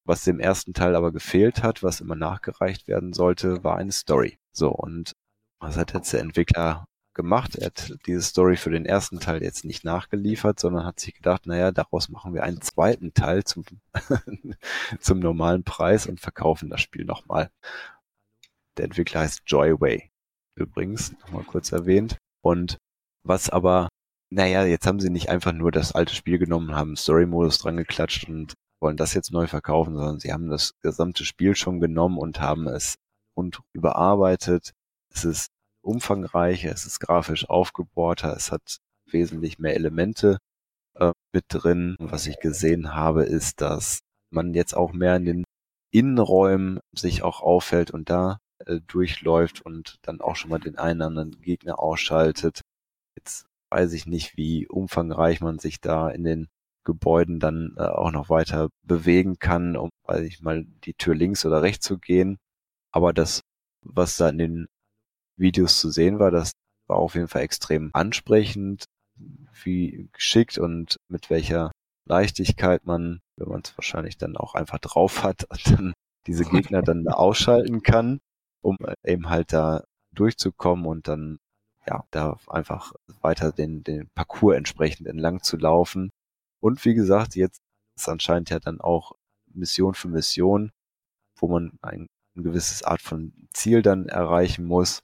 was dem ersten Teil aber gefehlt hat, was immer nachgereicht werden sollte, war eine Story. So, und was hat jetzt der Entwickler gemacht? Er hat diese Story für den ersten Teil jetzt nicht nachgeliefert, sondern hat sich gedacht, naja, daraus machen wir einen zweiten Teil zum, zum normalen Preis und verkaufen das Spiel nochmal. Der Entwickler heißt Joyway. Übrigens, nochmal kurz erwähnt. Und was aber, naja, jetzt haben sie nicht einfach nur das alte Spiel genommen, haben Story-Modus dran geklatscht und wollen das jetzt neu verkaufen, sondern sie haben das gesamte Spiel schon genommen und haben es und überarbeitet. Es ist umfangreicher, es ist grafisch aufgebohrter, es hat wesentlich mehr Elemente äh, mit drin. Was ich gesehen habe, ist, dass man jetzt auch mehr in den Innenräumen sich auch auffällt und da äh, durchläuft und dann auch schon mal den einen oder anderen Gegner ausschaltet. Jetzt weiß ich nicht, wie umfangreich man sich da in den Gebäuden dann äh, auch noch weiter bewegen kann, um, weiß ich mal, die Tür links oder rechts zu gehen. Aber das, was da in den Videos zu sehen war, das war auf jeden Fall extrem ansprechend, wie geschickt und mit welcher Leichtigkeit man, wenn man es wahrscheinlich dann auch einfach drauf hat, dann diese Gegner dann ausschalten kann um eben halt da durchzukommen und dann ja, da einfach weiter den, den Parcours entsprechend entlang zu laufen. Und wie gesagt, jetzt ist anscheinend ja dann auch Mission für Mission, wo man ein, ein gewisses Art von Ziel dann erreichen muss,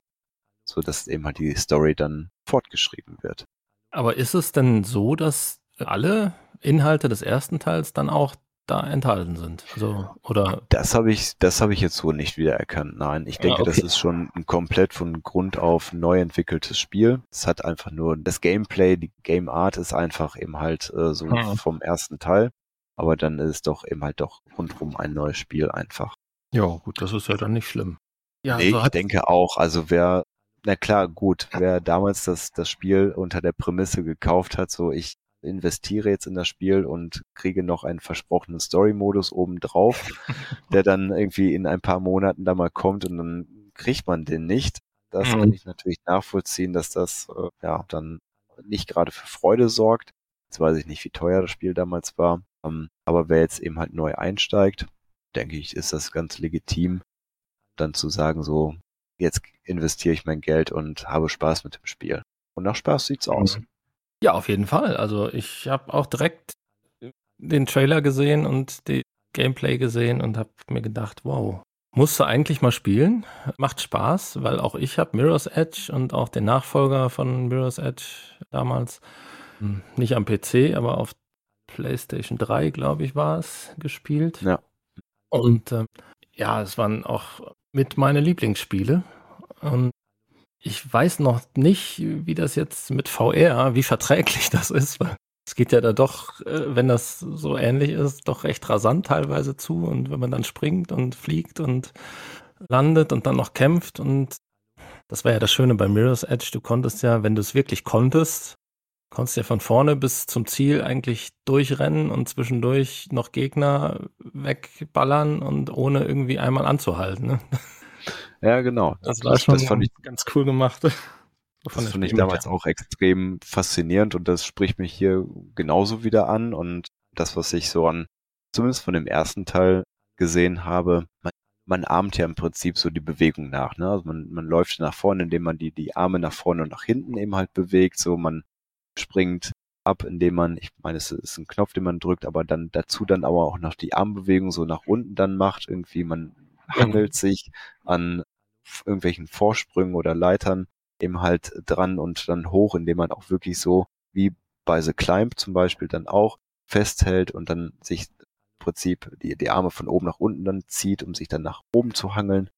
so dass eben halt die Story dann fortgeschrieben wird. Aber ist es denn so, dass alle Inhalte des ersten Teils dann auch da enthalten sind. Also, oder? Das habe ich, das habe ich jetzt so nicht wiedererkannt. Nein, ich denke, ah, okay. das ist schon ein komplett von Grund auf neu entwickeltes Spiel. Es hat einfach nur das Gameplay, die Game Art ist einfach eben halt äh, so hm. vom ersten Teil. Aber dann ist es doch eben halt doch rundrum ein neues Spiel einfach. Ja, gut, das ist ja dann nicht schlimm. Ja, nee, also ich denke auch, also wer, na klar, gut, wer damals das, das Spiel unter der Prämisse gekauft hat, so ich investiere jetzt in das Spiel und kriege noch einen versprochenen Story-Modus obendrauf, der dann irgendwie in ein paar Monaten da mal kommt und dann kriegt man den nicht. Das mhm. kann ich natürlich nachvollziehen, dass das äh, ja dann nicht gerade für Freude sorgt. Jetzt weiß ich nicht, wie teuer das Spiel damals war. Ähm, aber wer jetzt eben halt neu einsteigt, denke ich, ist das ganz legitim, dann zu sagen, so, jetzt investiere ich mein Geld und habe Spaß mit dem Spiel. Und nach Spaß sieht's aus. Mhm. Ja, auf jeden Fall. Also ich habe auch direkt den Trailer gesehen und die Gameplay gesehen und habe mir gedacht, wow, musst du eigentlich mal spielen. Macht Spaß, weil auch ich habe Mirror's Edge und auch den Nachfolger von Mirror's Edge damals, hm, nicht am PC, aber auf PlayStation 3, glaube ich, war es, gespielt. Ja. Und äh, ja, es waren auch mit meine Lieblingsspiele. Und ich weiß noch nicht, wie das jetzt mit VR, wie verträglich das ist, weil es geht ja da doch, äh, wenn das so ähnlich ist, doch recht rasant teilweise zu und wenn man dann springt und fliegt und landet und dann noch kämpft und das war ja das Schöne bei Mirror's Edge, du konntest ja, wenn du es wirklich konntest, konntest ja von vorne bis zum Ziel eigentlich durchrennen und zwischendurch noch Gegner wegballern und ohne irgendwie einmal anzuhalten. Ne? Ja, genau. Das war schon das fand ich, ganz cool gemacht. Das fand ich damals auch extrem faszinierend und das spricht mich hier genauso wieder an und das, was ich so an, zumindest von dem ersten Teil gesehen habe, man, man ahmt ja im Prinzip so die Bewegung nach, ne? Also man, man läuft nach vorne, indem man die, die Arme nach vorne und nach hinten eben halt bewegt, so man springt ab, indem man, ich meine, es ist ein Knopf, den man drückt, aber dann dazu dann aber auch noch die Armbewegung so nach unten dann macht, irgendwie man hangelt sich an irgendwelchen Vorsprüngen oder Leitern eben halt dran und dann hoch, indem man auch wirklich so wie bei The Climb zum Beispiel dann auch festhält und dann sich im Prinzip die, die Arme von oben nach unten dann zieht, um sich dann nach oben zu hangeln.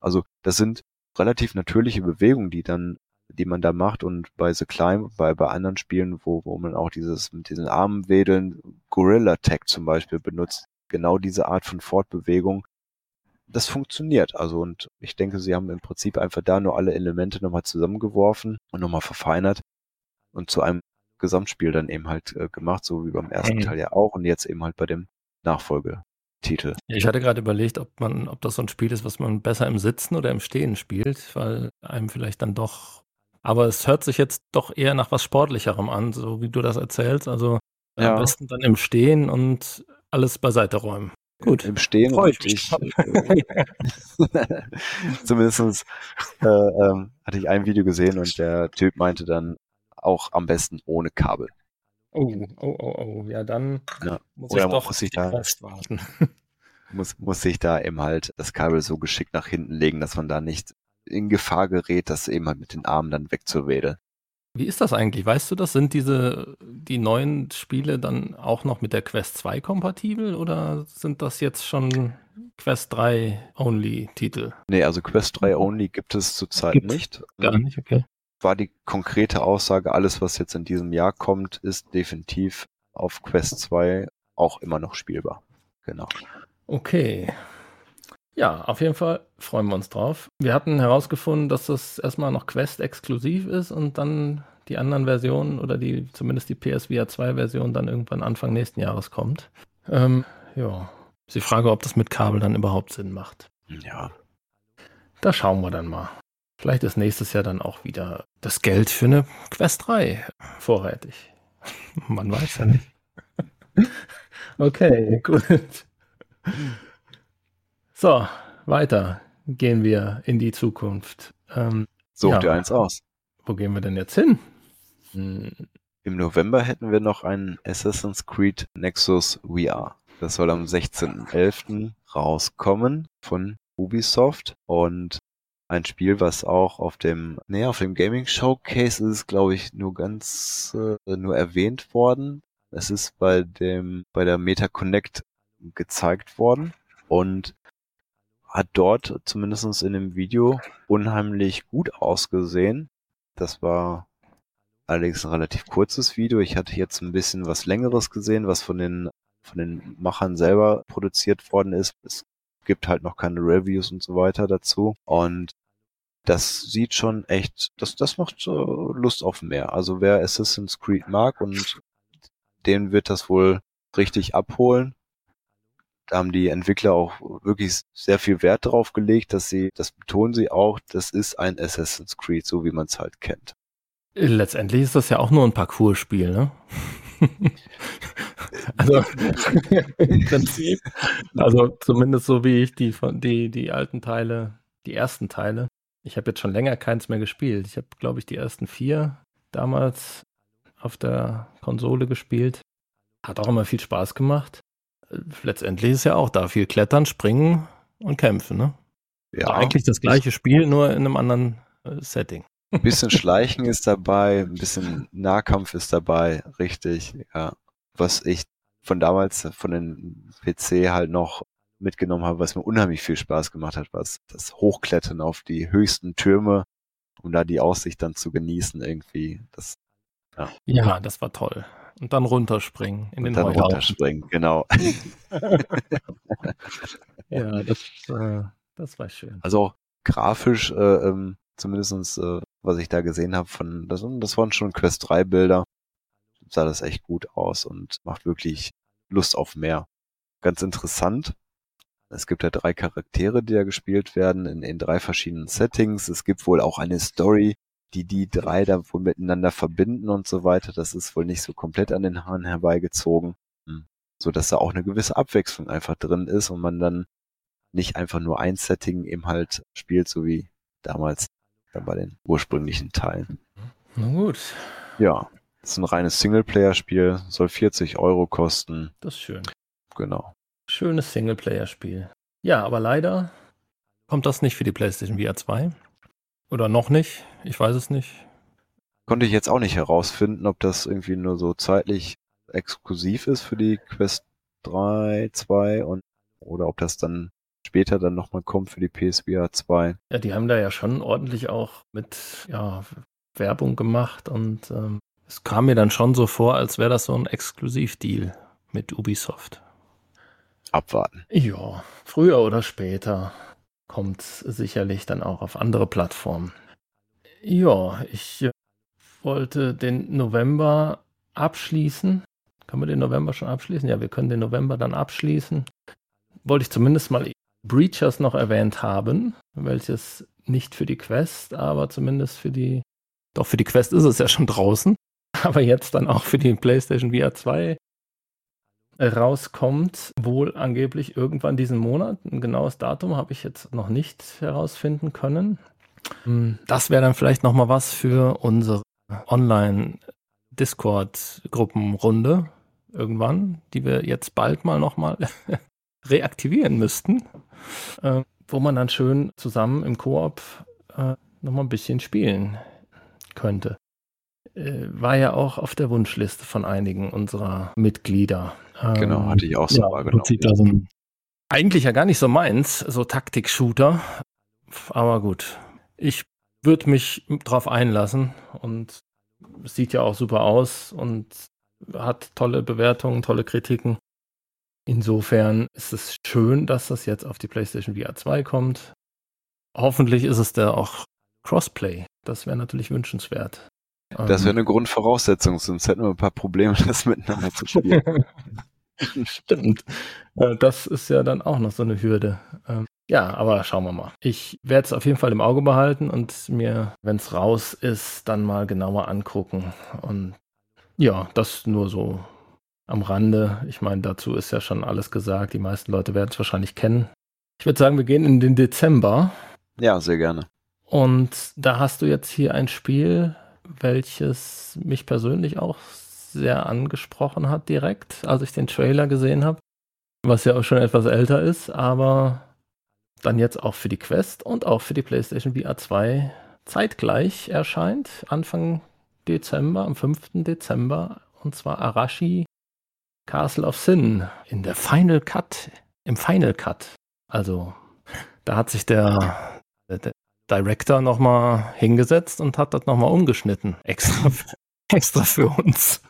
Also das sind relativ natürliche Bewegungen, die dann die man da macht und bei The Climb, bei, bei anderen Spielen, wo, wo man auch dieses mit diesen Armen wedeln, Gorilla Tag zum Beispiel benutzt, genau diese Art von Fortbewegung, das funktioniert. Also und ich denke, sie haben im Prinzip einfach da nur alle Elemente nochmal zusammengeworfen und nochmal verfeinert und zu einem Gesamtspiel dann eben halt äh, gemacht, so wie beim ersten mhm. Teil ja auch und jetzt eben halt bei dem Nachfolgetitel. Ich hatte gerade überlegt, ob man, ob das so ein Spiel ist, was man besser im Sitzen oder im Stehen spielt, weil einem vielleicht dann doch. Aber es hört sich jetzt doch eher nach was Sportlicherem an, so wie du das erzählst. Also ja. am besten dann im Stehen und alles beiseite räumen. Gut. Im Stehen Freu ich mich. Ich, zumindest äh, ähm, hatte ich ein Video gesehen und der Typ meinte dann auch am besten ohne Kabel. Oh, oh, oh, oh. Ja, dann ja. muss Oder ich doch muss ich da, warten. muss, muss sich da eben halt das Kabel so geschickt nach hinten legen, dass man da nicht in Gefahr gerät, das eben halt mit den Armen dann wegzuwedeln. Wie ist das eigentlich? Weißt du das? Sind diese, die neuen Spiele dann auch noch mit der Quest 2 kompatibel oder sind das jetzt schon Quest 3 Only Titel? Nee, also Quest 3 Only gibt es zurzeit Gibt's nicht. Gar nicht, okay war die konkrete Aussage, alles, was jetzt in diesem Jahr kommt, ist definitiv auf Quest 2 auch immer noch spielbar. Genau. Okay. Ja, auf jeden Fall freuen wir uns drauf. Wir hatten herausgefunden, dass das erstmal noch Quest-exklusiv ist und dann die anderen Versionen oder die zumindest die PSVR 2-Version dann irgendwann Anfang nächsten Jahres kommt. Ähm, ja, ist die Frage, ob das mit Kabel dann überhaupt Sinn macht. Ja. Da schauen wir dann mal. Vielleicht ist nächstes Jahr dann auch wieder das Geld für eine Quest 3 vorrätig. Man weiß ja nicht. okay, gut. So, weiter gehen wir in die Zukunft. Ähm, Such ja. dir eins aus. Wo gehen wir denn jetzt hin? Hm. Im November hätten wir noch einen Assassin's Creed Nexus VR. Das soll am 16.11. rauskommen von Ubisoft und ein Spiel, was auch auf dem, nee, auf dem Gaming Showcase ist, glaube ich, nur ganz, äh, nur erwähnt worden. Es ist bei dem, bei der Meta Connect gezeigt worden und hat dort zumindest in dem Video unheimlich gut ausgesehen. Das war allerdings ein relativ kurzes Video. Ich hatte jetzt ein bisschen was längeres gesehen, was von den, von den Machern selber produziert worden ist. Es gibt halt noch keine Reviews und so weiter dazu. Und das sieht schon echt, das, das macht Lust auf mehr. Also wer Assassin's Creed mag und den wird das wohl richtig abholen. Da haben die Entwickler auch wirklich sehr viel Wert darauf gelegt, dass sie, das betonen sie auch, das ist ein Assassin's Creed, so wie man es halt kennt. Letztendlich ist das ja auch nur ein Parcours-Spiel, ne? also im Prinzip, also zumindest so wie ich die von die die alten Teile, die ersten Teile ich habe jetzt schon länger keins mehr gespielt. Ich habe, glaube ich, die ersten vier damals auf der Konsole gespielt. Hat auch immer viel Spaß gemacht. Letztendlich ist ja auch da viel Klettern, Springen und Kämpfen, ne? Ja. Also eigentlich das gleiche Spiel, nur in einem anderen äh, Setting. Ein bisschen Schleichen ist dabei, ein bisschen Nahkampf ist dabei, richtig, ja. Was ich von damals, von den PC halt noch mitgenommen habe, was mir unheimlich viel Spaß gemacht hat, was das Hochklettern auf die höchsten Türme, um da die Aussicht dann zu genießen irgendwie. Das, ja. ja das war toll. Und dann runterspringen in Und den dann runterspringen, genau. ja, das, äh, das war schön. Also grafisch, äh, ähm, zumindest äh, was ich da gesehen habe, von das, das waren schon Quest 3 Bilder, sah das echt gut aus und macht wirklich Lust auf mehr. Ganz interessant, es gibt ja drei Charaktere, die da gespielt werden in, in drei verschiedenen Settings. Es gibt wohl auch eine Story, die die drei da wohl miteinander verbinden und so weiter. Das ist wohl nicht so komplett an den Haaren herbeigezogen, hm. so dass da auch eine gewisse Abwechslung einfach drin ist und man dann nicht einfach nur ein Setting eben halt spielt, so wie damals dann bei den ursprünglichen Teilen. Na gut. Ja, das ist ein reines Singleplayer-Spiel, soll 40 Euro kosten. Das ist schön. Genau. Schönes Singleplayer-Spiel. Ja, aber leider kommt das nicht für die PlayStation VR 2. Oder noch nicht. Ich weiß es nicht. Konnte ich jetzt auch nicht herausfinden, ob das irgendwie nur so zeitlich exklusiv ist für die Quest 3, 2 und oder ob das dann später dann nochmal kommt für die PSVR 2. Ja, die haben da ja schon ordentlich auch mit ja, Werbung gemacht und ähm, es kam mir dann schon so vor, als wäre das so ein Exklusivdeal mit Ubisoft. Abwarten. Ja, früher oder später kommt sicherlich dann auch auf andere Plattformen. Ja, ich äh, wollte den November abschließen. Können wir den November schon abschließen? Ja, wir können den November dann abschließen. Wollte ich zumindest mal Breachers noch erwähnt haben, welches nicht für die Quest, aber zumindest für die, doch für die Quest ist es ja schon draußen, aber jetzt dann auch für die PlayStation VR 2 rauskommt, wohl angeblich irgendwann diesen Monat. Ein genaues Datum habe ich jetzt noch nicht herausfinden können. Hm, das wäre dann vielleicht noch mal was für unsere Online-Discord-Gruppenrunde irgendwann, die wir jetzt bald mal noch mal reaktivieren müssten, äh, wo man dann schön zusammen im Koop äh, noch mal ein bisschen spielen könnte. Äh, war ja auch auf der Wunschliste von einigen unserer Mitglieder. Genau, ähm, hatte ich auch so ja. So ein, eigentlich ja gar nicht so meins, so Taktik-Shooter. Aber gut, ich würde mich drauf einlassen und sieht ja auch super aus und hat tolle Bewertungen, tolle Kritiken. Insofern ist es schön, dass das jetzt auf die PlayStation VR 2 kommt. Hoffentlich ist es da auch Crossplay. Das wäre natürlich wünschenswert. Das wäre ähm, eine Grundvoraussetzung, sonst hätten wir ein paar Probleme, das miteinander zu spielen. Stimmt. Äh, das ist ja dann auch noch so eine Hürde. Ähm, ja, aber schauen wir mal. Ich werde es auf jeden Fall im Auge behalten und mir, wenn es raus ist, dann mal genauer angucken. Und ja, das nur so am Rande. Ich meine, dazu ist ja schon alles gesagt. Die meisten Leute werden es wahrscheinlich kennen. Ich würde sagen, wir gehen in den Dezember. Ja, sehr gerne. Und da hast du jetzt hier ein Spiel, welches mich persönlich auch sehr angesprochen hat direkt, als ich den Trailer gesehen habe, was ja auch schon etwas älter ist, aber dann jetzt auch für die Quest und auch für die PlayStation VR 2 zeitgleich erscheint, Anfang Dezember, am 5. Dezember, und zwar Arashi Castle of Sin in der Final Cut, im Final Cut. Also da hat sich der, der Director nochmal hingesetzt und hat das nochmal umgeschnitten. Extra, extra für uns.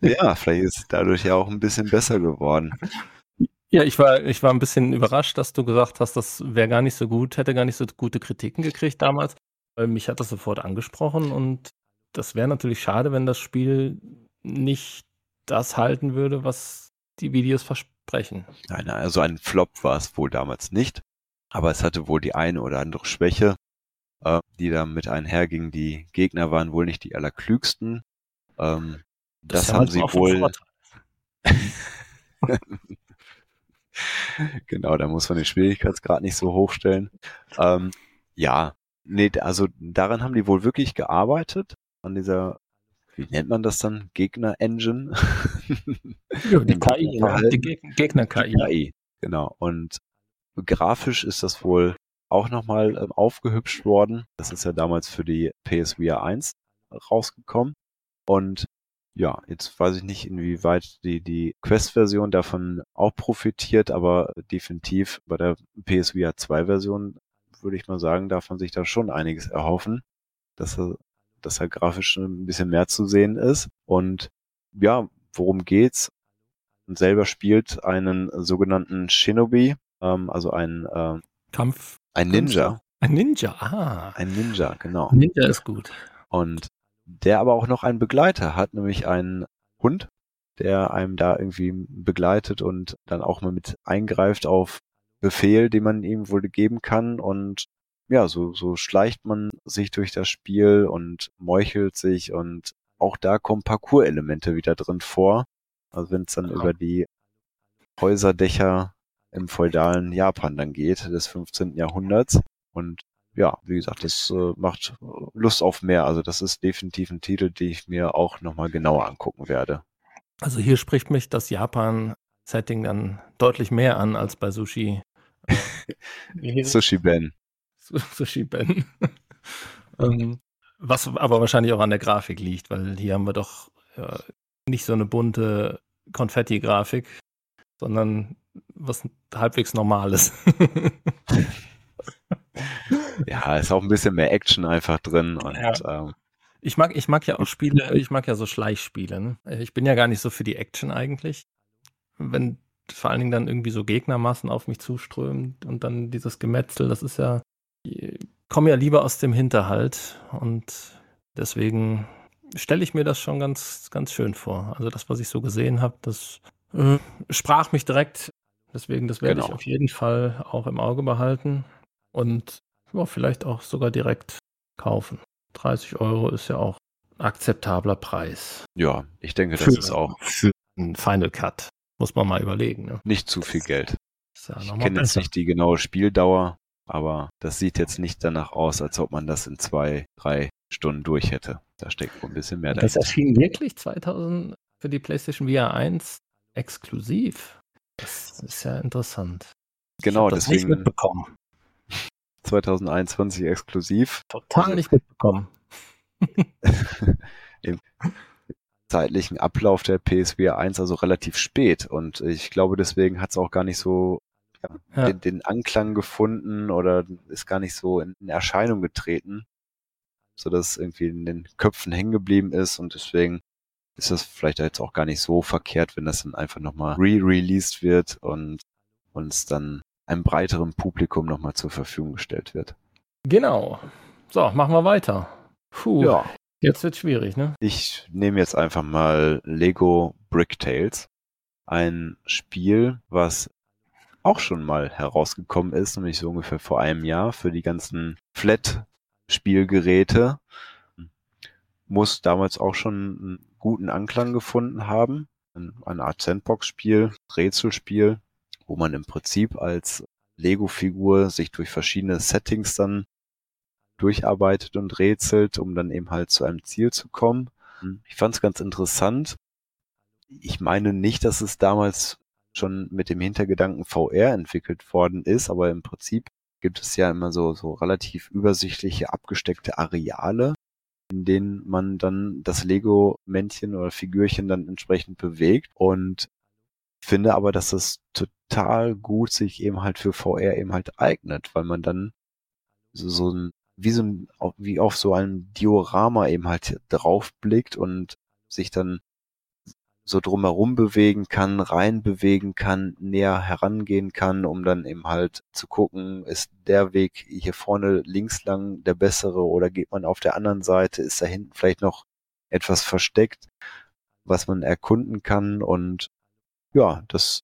Ja, vielleicht ist es dadurch ja auch ein bisschen besser geworden. Ja, ich war, ich war ein bisschen überrascht, dass du gesagt hast, das wäre gar nicht so gut, hätte gar nicht so gute Kritiken gekriegt damals, weil mich hat das sofort angesprochen und das wäre natürlich schade, wenn das Spiel nicht das halten würde, was die Videos versprechen. Nein, also ein Flop war es wohl damals nicht, aber es hatte wohl die eine oder andere Schwäche, äh, die da mit einherging. Die Gegner waren wohl nicht die allerklügsten. Ähm, das, das haben sie wohl. genau, da muss man den Schwierigkeitsgrad nicht so hochstellen. Ähm, ja, nee, also daran haben die wohl wirklich gearbeitet, an dieser, wie nennt man das dann? Gegner-Engine? ja, die KI, ne? die Gegner-KI. KI, genau. Und grafisch ist das wohl auch nochmal ähm, aufgehübscht worden. Das ist ja damals für die PSVR 1 rausgekommen. Und ja, jetzt weiß ich nicht, inwieweit die, die Quest-Version davon auch profitiert, aber definitiv bei der PSVR 2-Version würde ich mal sagen, darf man sich da schon einiges erhoffen, dass er, dass er grafisch ein bisschen mehr zu sehen ist. Und ja, worum geht's? Man selber spielt einen sogenannten Shinobi, ähm, also ein äh, Kampf. Ein Ninja. Ein Ninja, ah. Ein Ninja, genau. Ninja ist gut. Und der aber auch noch einen Begleiter hat, nämlich einen Hund, der einem da irgendwie begleitet und dann auch mal mit eingreift auf Befehl, den man ihm wohl geben kann und ja, so, so schleicht man sich durch das Spiel und meuchelt sich und auch da kommen Parcours-Elemente wieder drin vor. Also wenn es dann genau. über die Häuserdächer im feudalen Japan dann geht, des 15. Jahrhunderts. Und ja, wie gesagt, das äh, macht Lust auf mehr. Also das ist definitiv ein Titel, den ich mir auch nochmal genauer angucken werde. Also hier spricht mich das Japan-Setting dann deutlich mehr an als bei Sushi. Sushi Ben. Sushi Ben. ähm, was aber wahrscheinlich auch an der Grafik liegt, weil hier haben wir doch ja, nicht so eine bunte Konfetti-Grafik, sondern was halbwegs Normales. ja, ist auch ein bisschen mehr Action einfach drin und ja. ähm, ich mag, ich mag ja auch Spiele, ich mag ja so Schleichspiele. Ne? Ich bin ja gar nicht so für die Action eigentlich. Wenn vor allen Dingen dann irgendwie so Gegnermassen auf mich zuströmen und dann dieses Gemetzel, das ist ja, ich komme ja lieber aus dem Hinterhalt und deswegen stelle ich mir das schon ganz, ganz schön vor. Also das, was ich so gesehen habe, das äh, sprach mich direkt. Deswegen, das werde genau. ich auf jeden Fall auch im Auge behalten und ja, vielleicht auch sogar direkt kaufen. 30 Euro ist ja auch ein akzeptabler Preis. Ja, ich denke, das für, ist auch. Für einen Final Cut. Muss man mal überlegen. Ne? Nicht zu viel Geld. Ja ich kenne jetzt nicht die genaue Spieldauer, aber das sieht jetzt nicht danach aus, als ob man das in zwei, drei Stunden durch hätte. Da steckt wohl ein bisschen mehr dahinter. Das erschien wirklich 2000 für die PlayStation VR 1 exklusiv. Das ist ja interessant. Genau, ich deswegen. Nicht mitbekommen. 2021 exklusiv. Total nicht mitbekommen. Im zeitlichen Ablauf der PSVR 1 also relativ spät und ich glaube, deswegen hat es auch gar nicht so ja. Den, den, Anklang gefunden oder ist gar nicht so in, in Erscheinung getreten, so dass irgendwie in den Köpfen hängen geblieben ist und deswegen ist das vielleicht jetzt auch gar nicht so verkehrt, wenn das dann einfach nochmal re-released wird und uns dann einem breiteren Publikum nochmal zur Verfügung gestellt wird. Genau. So, machen wir weiter. Puh, ja. jetzt wird schwierig, ne? Ich nehme jetzt einfach mal Lego Brick Tales. Ein Spiel, was auch schon mal herausgekommen ist, nämlich so ungefähr vor einem Jahr für die ganzen Flat-Spielgeräte. Muss damals auch schon guten Anklang gefunden haben. Eine Art Sandbox-Spiel, Rätselspiel, wo man im Prinzip als Lego-Figur sich durch verschiedene Settings dann durcharbeitet und rätselt, um dann eben halt zu einem Ziel zu kommen. Hm. Ich fand es ganz interessant. Ich meine nicht, dass es damals schon mit dem Hintergedanken VR entwickelt worden ist, aber im Prinzip gibt es ja immer so, so relativ übersichtliche, abgesteckte Areale, in denen man dann das Lego-Männchen oder Figürchen dann entsprechend bewegt. Und finde aber, dass das total gut sich eben halt für VR eben halt eignet, weil man dann so, so ein, wie so ein, wie auf so ein Diorama eben halt draufblickt und sich dann so drumherum bewegen kann, rein bewegen kann, näher herangehen kann, um dann eben halt zu gucken, ist der Weg hier vorne links lang der bessere oder geht man auf der anderen Seite, ist da hinten vielleicht noch etwas versteckt, was man erkunden kann. Und ja, das,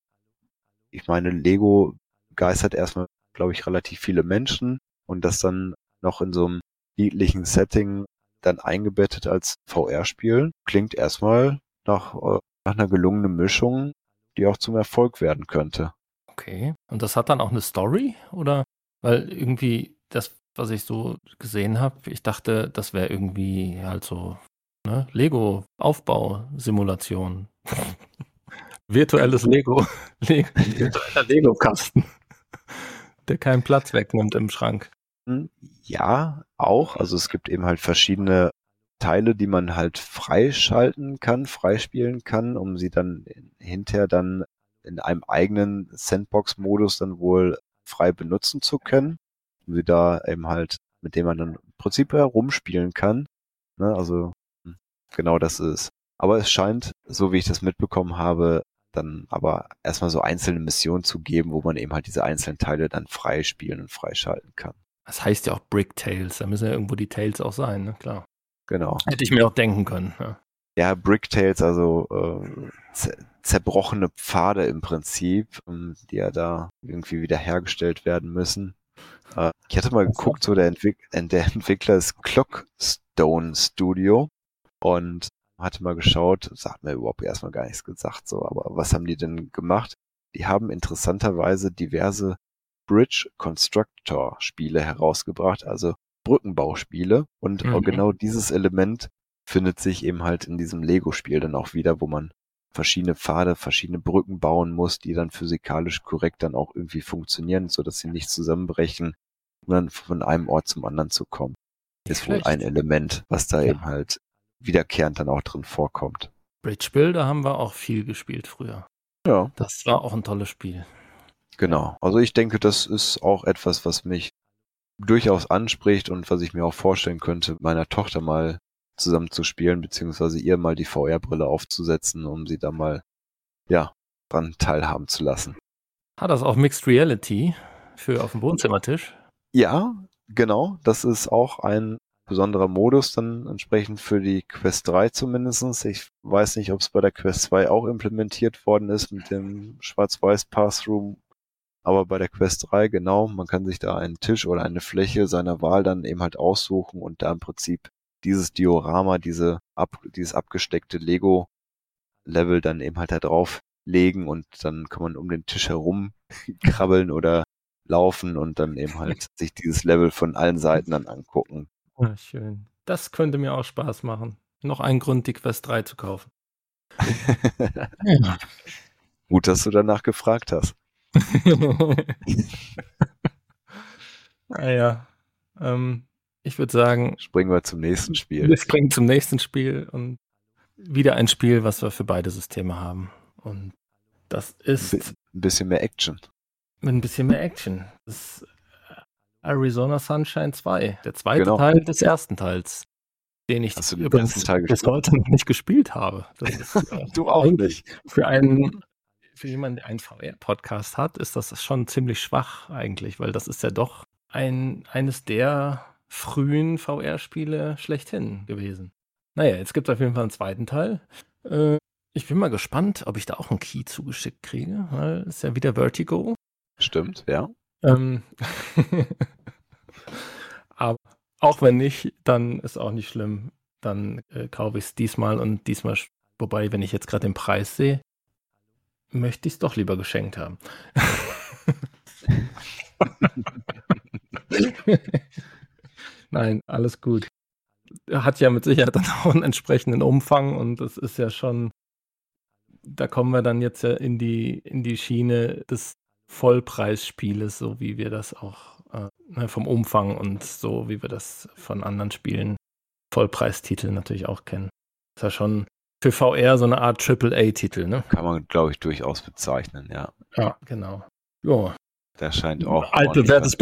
ich meine, Lego geistert erstmal, glaube ich, relativ viele Menschen und das dann noch in so einem niedlichen Setting dann eingebettet als VR-Spiel, klingt erstmal nach, äh, nach einer gelungenen Mischung, die auch zum Erfolg werden könnte. Okay. Und das hat dann auch eine Story? Oder? Weil irgendwie das, was ich so gesehen habe, ich dachte, das wäre irgendwie halt so ne? Lego-Aufbausimulation. Virtuelles Lego. Virtueller Lego-Kasten. Der keinen Platz wegnimmt im Schrank. Hm, ja, auch. Also es gibt eben halt verschiedene Teile, die man halt freischalten kann, freispielen kann, um sie dann hinterher dann in einem eigenen Sandbox-Modus dann wohl frei benutzen zu können. Um sie da eben halt, mit dem man dann im Prinzip herumspielen kann. Ne, also hm, genau das ist. Aber es scheint, so wie ich das mitbekommen habe, dann aber erstmal so einzelne Missionen zu geben, wo man eben halt diese einzelnen Teile dann freispielen und freischalten kann. Das heißt ja auch Brick Tales, da müssen ja irgendwo die Tales auch sein, ne? Klar. Genau. Hätte ich mir auch denken können. Ja, ja Brick Tales, also äh, zerbrochene Pfade im Prinzip, ähm, die ja da irgendwie wieder hergestellt werden müssen. Äh, ich hatte mal geguckt, so der, Entwick der Entwickler ist Clockstone Studio und hatte mal geschaut, sagt mir überhaupt erstmal gar nichts gesagt, so, aber was haben die denn gemacht? Die haben interessanterweise diverse Bridge Constructor Spiele herausgebracht, also Brückenbauspiele und mhm. genau dieses Element findet sich eben halt in diesem Lego-Spiel dann auch wieder, wo man verschiedene Pfade, verschiedene Brücken bauen muss, die dann physikalisch korrekt dann auch irgendwie funktionieren, so dass sie nicht zusammenbrechen, um dann von einem Ort zum anderen zu kommen. Ist wohl ein Element, was da ja. eben halt wiederkehrend dann auch drin vorkommt. Bridge Builder haben wir auch viel gespielt früher. Ja. Das war auch ein tolles Spiel. Genau. Also ich denke, das ist auch etwas, was mich durchaus anspricht und was ich mir auch vorstellen könnte, meiner Tochter mal zusammen zu spielen, beziehungsweise ihr mal die VR-Brille aufzusetzen, um sie da mal, ja, dran teilhaben zu lassen. Hat das auch Mixed Reality für auf dem Wohnzimmertisch? Ja, genau. Das ist auch ein besonderer Modus dann entsprechend für die Quest 3 zumindestens. Ich weiß nicht, ob es bei der Quest 2 auch implementiert worden ist mit dem schwarz-weiß Pass-Through, aber bei der Quest 3 genau, man kann sich da einen Tisch oder eine Fläche seiner Wahl dann eben halt aussuchen und da im Prinzip dieses Diorama, diese ab, dieses abgesteckte Lego-Level dann eben halt da drauf legen und dann kann man um den Tisch herum krabbeln oder laufen und dann eben halt sich dieses Level von allen Seiten dann angucken. Ah, schön. Das könnte mir auch Spaß machen. Noch ein Grund, die Quest 3 zu kaufen. ja. Gut, dass du danach gefragt hast. naja, ähm, ich würde sagen. Springen wir zum nächsten Spiel. Wir springen zum nächsten Spiel und wieder ein Spiel, was wir für beide Systeme haben. Und das ist. Ein bisschen mehr Action. Mit ein bisschen mehr Action. Das ist Arizona Sunshine 2. Der zweite genau. Teil des ersten Teils. Den ich übrigens Teil bis heute noch nicht gespielt habe. Ist, äh, du auch nicht. Für einen, für jemanden, der einen VR-Podcast hat, ist das schon ziemlich schwach eigentlich, weil das ist ja doch ein, eines der frühen VR-Spiele schlechthin gewesen. Naja, jetzt gibt es auf jeden Fall einen zweiten Teil. Äh, ich bin mal gespannt, ob ich da auch einen Key zugeschickt kriege, weil es ist ja wieder Vertigo. Stimmt, ja. Ähm, aber auch wenn nicht, dann ist auch nicht schlimm. Dann äh, kaufe ich es diesmal und diesmal, wobei, wenn ich jetzt gerade den Preis sehe, möchte ich es doch lieber geschenkt haben. Nein, alles gut. Hat ja mit Sicherheit dann auch einen entsprechenden Umfang und das ist ja schon, da kommen wir dann jetzt ja in die, in die Schiene des Vollpreisspieles, so wie wir das auch äh, ne, vom Umfang und so wie wir das von anderen Spielen, Vollpreistiteln natürlich auch kennen. Das ist ja schon für VR so eine Art AAA-Titel, ne? Kann man, glaube ich, durchaus bezeichnen, ja. Ja, genau. Ja, da scheint auch altbewährtes.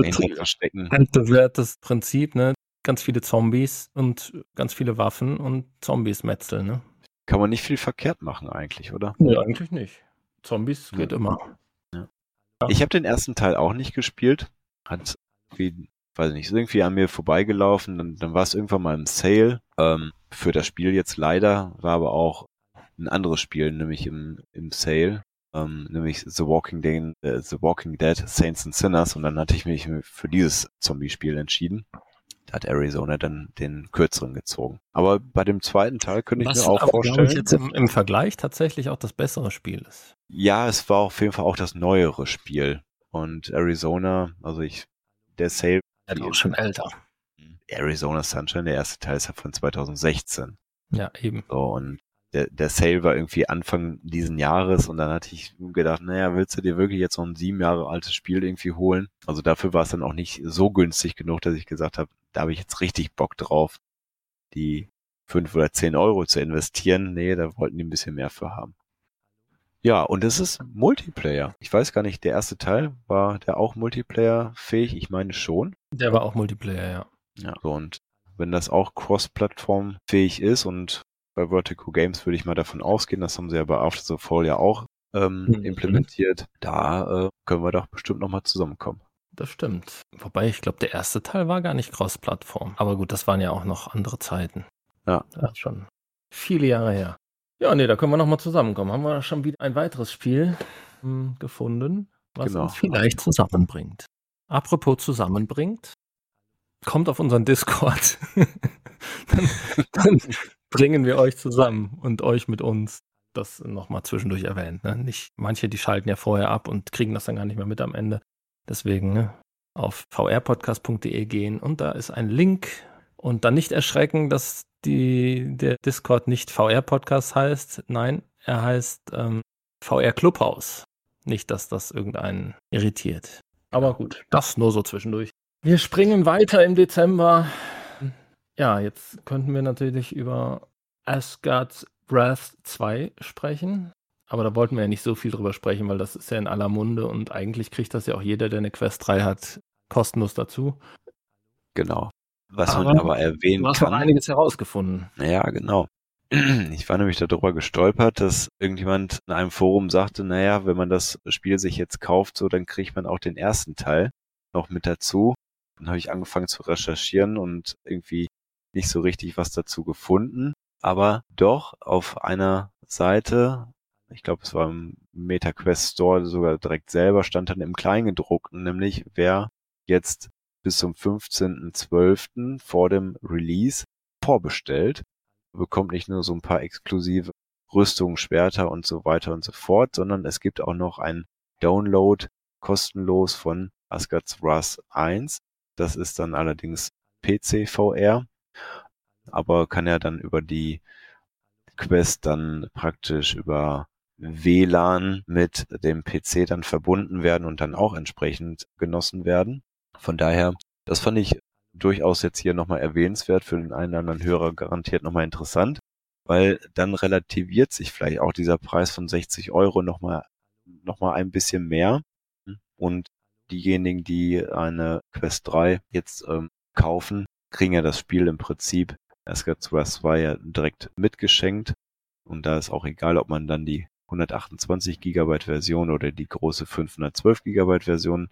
Altbewährtes Prinzip, ne? Ganz viele Zombies und ganz viele Waffen und Zombies metzeln, ne? Kann man nicht viel verkehrt machen eigentlich, oder? Nee, eigentlich nicht. Zombies geht ja. immer. Ja. Ich habe den ersten Teil auch nicht gespielt. Hat wie, weiß nicht, ist irgendwie an mir vorbeigelaufen. Dann, dann war es irgendwann mal im Sale. Ähm, für das Spiel jetzt leider, war aber auch ein anderes Spiel, nämlich im, im Sale ähm, nämlich The Walking, Dead, äh, The Walking Dead Saints and Sinners und dann hatte ich mich für dieses Zombie-Spiel entschieden. Da hat Arizona dann den kürzeren gezogen. Aber bei dem zweiten Teil könnte ich Was mir auch aber, vorstellen. Was jetzt im, im Vergleich tatsächlich auch das bessere Spiel ist. Ja, es war auf jeden Fall auch das neuere Spiel. Und Arizona, also ich, der Sale. Ja, auch schon älter. Arizona Sunshine, der erste Teil ist ja von 2016. Ja, eben. So, und der, der Sale war irgendwie Anfang diesen Jahres und dann hatte ich gedacht, naja, willst du dir wirklich jetzt noch ein sieben Jahre altes Spiel irgendwie holen? Also dafür war es dann auch nicht so günstig genug, dass ich gesagt habe, da habe ich jetzt richtig Bock drauf, die fünf oder zehn Euro zu investieren. Nee, da wollten die ein bisschen mehr für haben. Ja, und es ist Multiplayer. Ich weiß gar nicht, der erste Teil, war der auch Multiplayer-fähig? Ich meine schon. Der war auch Multiplayer, ja. Ja, so und wenn das auch Cross-Plattform fähig ist und bei Vertical Games würde ich mal davon ausgehen, das haben sie ja bei After the Fall ja auch ähm, mhm. implementiert. Da äh, können wir doch bestimmt nochmal zusammenkommen. Das stimmt. Wobei, ich glaube, der erste Teil war gar nicht Cross-Plattform. Aber gut, das waren ja auch noch andere Zeiten. Ja. Das ist schon viele Jahre her. Ja, nee, da können wir nochmal zusammenkommen. Haben wir schon wieder ein weiteres Spiel hm, gefunden, was genau. uns vielleicht zusammenbringt. Apropos zusammenbringt, kommt auf unseren Discord. dann, dann, bringen wir euch zusammen und euch mit uns. Das nochmal zwischendurch erwähnt. Ne? Nicht, manche, die schalten ja vorher ab und kriegen das dann gar nicht mehr mit am Ende. Deswegen ne, auf vrpodcast.de gehen und da ist ein Link und dann nicht erschrecken, dass die, der Discord nicht VR-Podcast heißt. Nein, er heißt ähm, VR Clubhaus. Nicht, dass das irgendeinen irritiert. Aber gut, das nur so zwischendurch. Wir springen weiter im Dezember ja, jetzt könnten wir natürlich über Asgard's Breath 2 sprechen. Aber da wollten wir ja nicht so viel drüber sprechen, weil das ist ja in aller Munde und eigentlich kriegt das ja auch jeder, der eine Quest 3 hat, kostenlos dazu. Genau. Was aber man aber erwähnen du hast kann. einiges herausgefunden. Ja, genau. Ich war nämlich darüber gestolpert, dass irgendjemand in einem Forum sagte, naja, wenn man das Spiel sich jetzt kauft, so, dann kriegt man auch den ersten Teil noch mit dazu. Dann habe ich angefangen zu recherchieren und irgendwie nicht so richtig was dazu gefunden. Aber doch auf einer Seite, ich glaube, es war im MetaQuest Store sogar direkt selber, stand dann im Kleingedruckten, nämlich wer jetzt bis zum 15.12. vor dem Release vorbestellt, bekommt nicht nur so ein paar exklusive Rüstungen, Schwerter und so weiter und so fort, sondern es gibt auch noch ein Download kostenlos von Asgard's Wrath 1. Das ist dann allerdings PC VR, aber kann ja dann über die Quest dann praktisch über WLAN mit dem PC dann verbunden werden und dann auch entsprechend genossen werden. Von daher, das fand ich durchaus jetzt hier nochmal erwähnenswert, für den einen oder anderen Hörer garantiert nochmal interessant, weil dann relativiert sich vielleicht auch dieser Preis von 60 Euro nochmal noch mal ein bisschen mehr. Und diejenigen, die eine Quest 3 jetzt ähm, kaufen, kriegen ja das Spiel im Prinzip Asgard 2 ja direkt mitgeschenkt. Und da ist auch egal, ob man dann die 128 Gigabyte Version oder die große 512 Gigabyte Version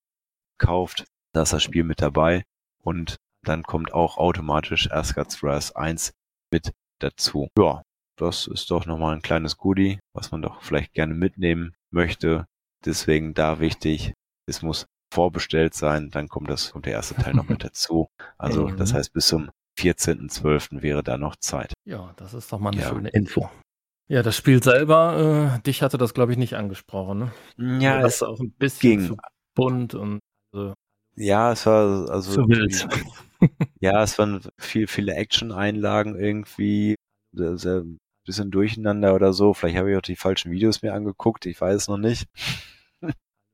kauft. Da ist das Spiel mit dabei. Und dann kommt auch automatisch Asgard's Wrath 1 mit dazu. Ja, das ist doch nochmal ein kleines Goodie, was man doch vielleicht gerne mitnehmen möchte. Deswegen da wichtig, es muss vorbestellt sein, dann kommt das, kommt der erste Teil noch mit dazu. Also das heißt, bis zum 14.12. wäre da noch Zeit. Ja, das ist doch mal eine ja. schöne Info. Ja, das Spiel selber, äh, dich hatte das, glaube ich, nicht angesprochen. Ne? Ja, das ist auch ein bisschen ging. zu bunt und äh, ja, es war also zu wild. ja, es waren viel, viele Action-Einlagen irgendwie, sehr, sehr bisschen durcheinander oder so. Vielleicht habe ich auch die falschen Videos mir angeguckt, ich weiß es noch nicht.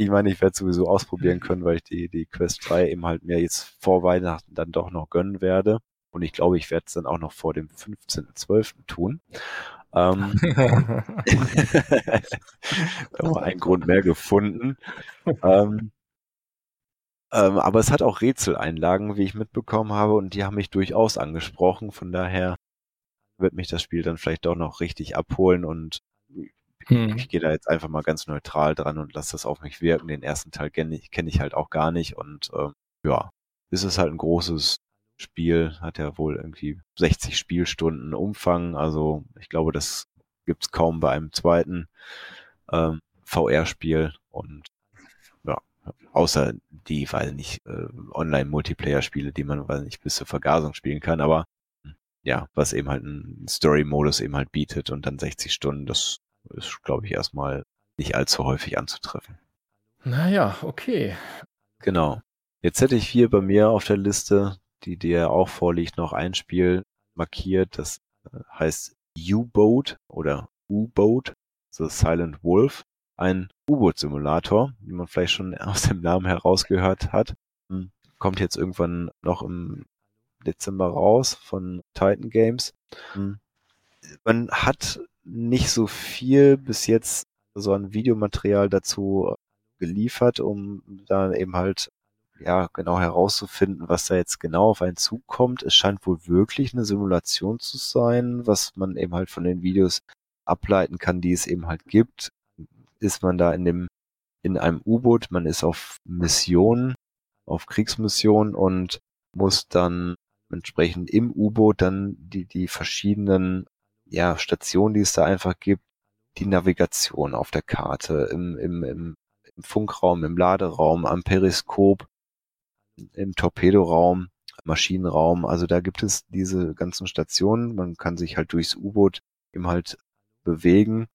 Ich meine, ich werde sowieso ausprobieren können, weil ich die, die Quest 3 eben halt mir jetzt vor Weihnachten dann doch noch gönnen werde. Und ich glaube, ich werde es dann auch noch vor dem 15.12. tun. Ähm, da war ein Grund mehr gefunden. Ähm, ähm, aber es hat auch Rätseleinlagen, wie ich mitbekommen habe, und die haben mich durchaus angesprochen. Von daher wird mich das Spiel dann vielleicht doch noch richtig abholen und hm. ich gehe da jetzt einfach mal ganz neutral dran und lasse das auf mich wirken. Den ersten Teil kenne ich, kenn ich halt auch gar nicht und ähm, ja, ist es halt ein großes Spiel, hat ja wohl irgendwie 60 Spielstunden Umfang, also ich glaube, das gibt's kaum bei einem zweiten ähm, VR-Spiel und Außer die, weil nicht, äh, Online-Multiplayer-Spiele, die man, weil nicht, bis zur Vergasung spielen kann, aber ja, was eben halt ein Story-Modus eben halt bietet und dann 60 Stunden, das ist, glaube ich, erstmal nicht allzu häufig anzutreffen. Naja, okay. Genau. Jetzt hätte ich hier bei mir auf der Liste, die dir auch vorliegt, noch ein Spiel markiert, das äh, heißt U-Boat oder U-Boat, The Silent Wolf ein U-Boot-Simulator, wie man vielleicht schon aus dem Namen herausgehört hat. Hm, kommt jetzt irgendwann noch im Dezember raus von Titan Games. Hm, man hat nicht so viel bis jetzt so ein Videomaterial dazu geliefert, um da eben halt ja genau herauszufinden, was da jetzt genau auf einen zukommt. Es scheint wohl wirklich eine Simulation zu sein, was man eben halt von den Videos ableiten kann, die es eben halt gibt ist man da in dem, in einem U-Boot, man ist auf Mission, auf Kriegsmission und muss dann entsprechend im U-Boot dann die, die verschiedenen, ja, Stationen, die es da einfach gibt, die Navigation auf der Karte, im, im, im, im Funkraum, im Laderaum, am Periskop, im Torpedoraum, Maschinenraum. Also da gibt es diese ganzen Stationen. Man kann sich halt durchs U-Boot eben halt bewegen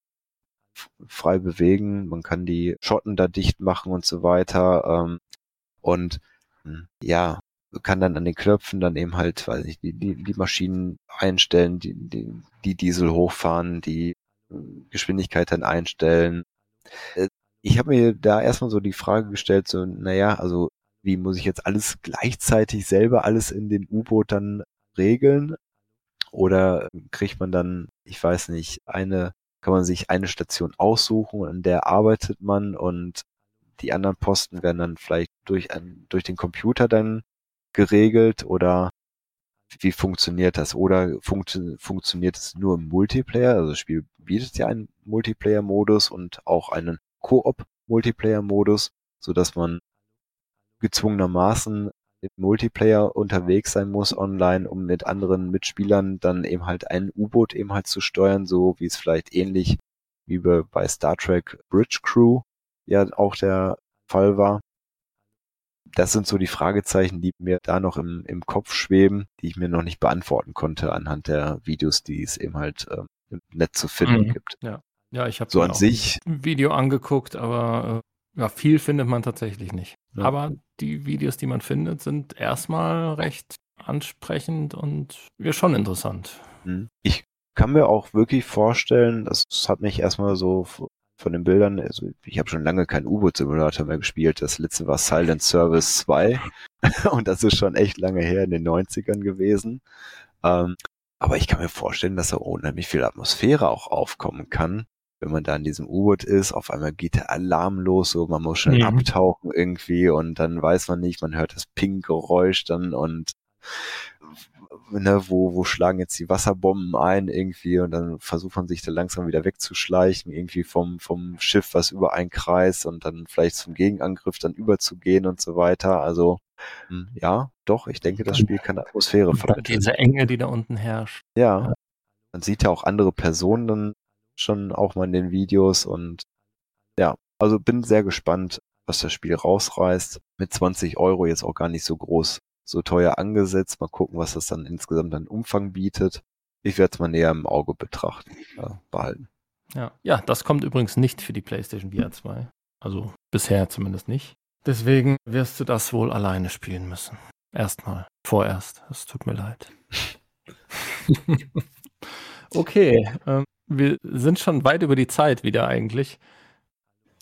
frei bewegen, man kann die Schotten da dicht machen und so weiter. Ähm, und hm, ja, kann dann an den Knöpfen dann eben halt, weiß ich, die, die, die Maschinen einstellen, die, die, die Diesel hochfahren, die hm, Geschwindigkeit dann einstellen. Äh, ich habe mir da erstmal so die Frage gestellt, so, naja, also wie muss ich jetzt alles gleichzeitig selber alles in dem U-Boot dann regeln? Oder kriegt man dann, ich weiß nicht, eine kann man sich eine Station aussuchen, an der arbeitet man und die anderen Posten werden dann vielleicht durch, ein, durch den Computer dann geregelt oder wie funktioniert das? Oder funktio funktioniert es nur im Multiplayer? Also das Spiel bietet ja einen Multiplayer-Modus und auch einen Koop-Multiplayer-Modus, so dass man gezwungenermaßen im Multiplayer unterwegs sein muss online, um mit anderen Mitspielern dann eben halt ein U-Boot eben halt zu steuern, so wie es vielleicht ähnlich wie bei Star Trek Bridge Crew ja auch der Fall war. Das sind so die Fragezeichen, die mir da noch im, im Kopf schweben, die ich mir noch nicht beantworten konnte anhand der Videos, die es eben halt äh, im Netz zu finden mhm. gibt. Ja, ja ich habe so an sich ein Video angeguckt, aber äh, ja, viel findet man tatsächlich nicht. Ja. Aber die Videos, die man findet, sind erstmal recht ansprechend und ja, schon interessant. Mhm. Ich kann mir auch wirklich vorstellen, das hat mich erstmal so von den Bildern, also ich habe schon lange keinen U-Boot-Simulator mehr gespielt. Das letzte war Silent Service 2 und das ist schon echt lange her in den 90ern gewesen. Ähm, aber ich kann mir vorstellen, dass da unheimlich viel Atmosphäre auch aufkommen kann, wenn man da in diesem U-Boot ist. Auf einmal geht der Alarm los, so man muss schnell mhm. abtauchen irgendwie und dann weiß man nicht, man hört das Ping-Geräusch dann und ne, wo, wo schlagen jetzt die Wasserbomben ein irgendwie und dann versucht man sich da langsam wieder wegzuschleichen, irgendwie vom, vom Schiff, was über einen Kreis und dann vielleicht zum Gegenangriff dann überzugehen und so weiter. Also hm, ja, doch, ich denke, das Spiel kann Atmosphäre vermitteln. Diese Enge, die da unten herrscht. Ja. Man sieht ja auch andere Personen dann schon auch mal in den Videos und ja, also bin sehr gespannt, was das Spiel rausreißt. Mit 20 Euro jetzt auch gar nicht so groß so teuer angesetzt. Mal gucken, was das dann insgesamt an Umfang bietet. Ich werde es mal näher im Auge betrachten, äh, behalten. Ja. ja, das kommt übrigens nicht für die PlayStation VR 2. Also bisher zumindest nicht. Deswegen wirst du das wohl alleine spielen müssen. Erstmal. Vorerst. Es tut mir leid. okay. Ähm, wir sind schon weit über die Zeit wieder eigentlich.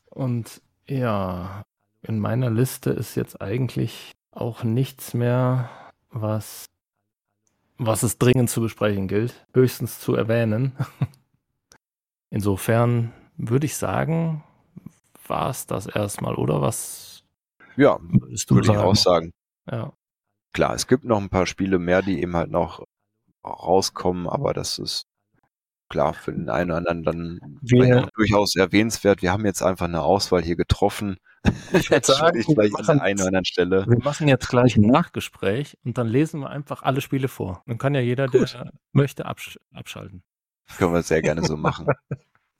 Und ja, in meiner Liste ist jetzt eigentlich auch nichts mehr, was, was es dringend zu besprechen gilt, höchstens zu erwähnen. Insofern würde ich sagen, war es das erstmal, oder was? Ja, würde ich auch sagen. Ja. Klar, es gibt noch ein paar Spiele mehr, die eben halt noch rauskommen, aber das ist klar für den einen oder anderen dann wir, durchaus erwähnenswert. Wir haben jetzt einfach eine Auswahl hier getroffen. Ich würde sagen, ich wir, machen, an oder anderen Stelle. wir machen jetzt gleich ein Nachgespräch und dann lesen wir einfach alle Spiele vor. Dann kann ja jeder, Gut. der möchte, absch abschalten. Können wir sehr gerne so machen.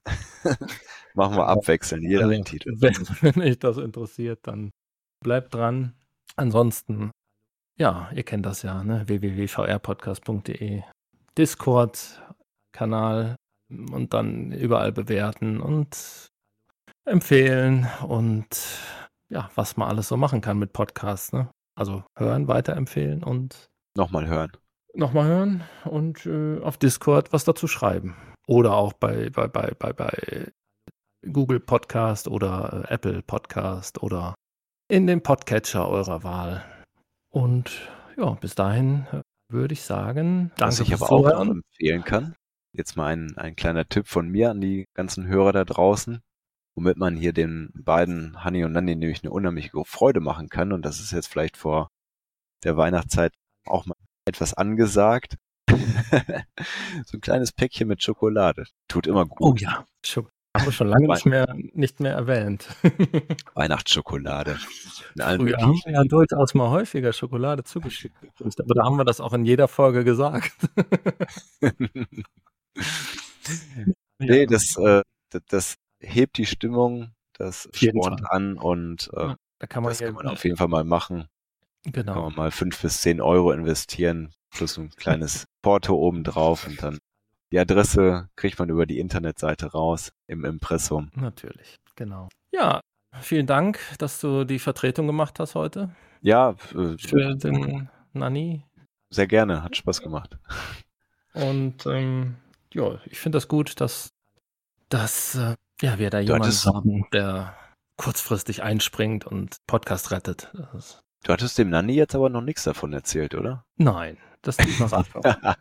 machen wir abwechselnd, jeder also, Titel. Wenn, wenn euch das interessiert, dann bleibt dran. Ansonsten, ja, ihr kennt das ja, ne? www.vrpodcast.de. Discord, Kanal und dann überall bewerten und empfehlen und ja, was man alles so machen kann mit Podcasts. Ne? Also hören, weiterempfehlen und nochmal hören. Nochmal hören und äh, auf Discord was dazu schreiben. Oder auch bei, bei, bei, bei, bei Google Podcast oder äh, Apple Podcast oder in dem Podcatcher eurer Wahl. Und ja, bis dahin äh, würde ich sagen, danke Was ich aber auch empfehlen kann, Jetzt mal ein, ein kleiner Tipp von mir an die ganzen Hörer da draußen, womit man hier den beiden, Hanni und Nanni, nämlich eine unheimliche Freude machen kann. Und das ist jetzt vielleicht vor der Weihnachtszeit auch mal etwas angesagt. so ein kleines Päckchen mit Schokolade. Tut immer gut. Oh ja, Schok haben wir schon lange nicht mehr, nicht mehr erwähnt. Weihnachtsschokolade. Früher haben wir ja durchaus mal häufiger Schokolade zugeschickt. Aber da haben wir das auch in jeder Folge gesagt. nee, das, äh, das, das, hebt die Stimmung, das spornt an und äh, ja, da kann man das kann man auf jeden Fall mal machen. Genau. Kann man mal fünf bis zehn Euro investieren, plus ein kleines Porto obendrauf und dann die Adresse kriegt man über die Internetseite raus im Impressum. Natürlich, genau. Ja, vielen Dank, dass du die Vertretung gemacht hast heute. Ja, äh, für den Nani. Sehr gerne, hat Spaß gemacht. Und ähm, ja, ich finde das gut, dass, dass äh, ja, wir da jemanden haben, der kurzfristig einspringt und Podcast rettet. Du hattest dem Nanni jetzt aber noch nichts davon erzählt, oder? Nein, das liegt noch ab.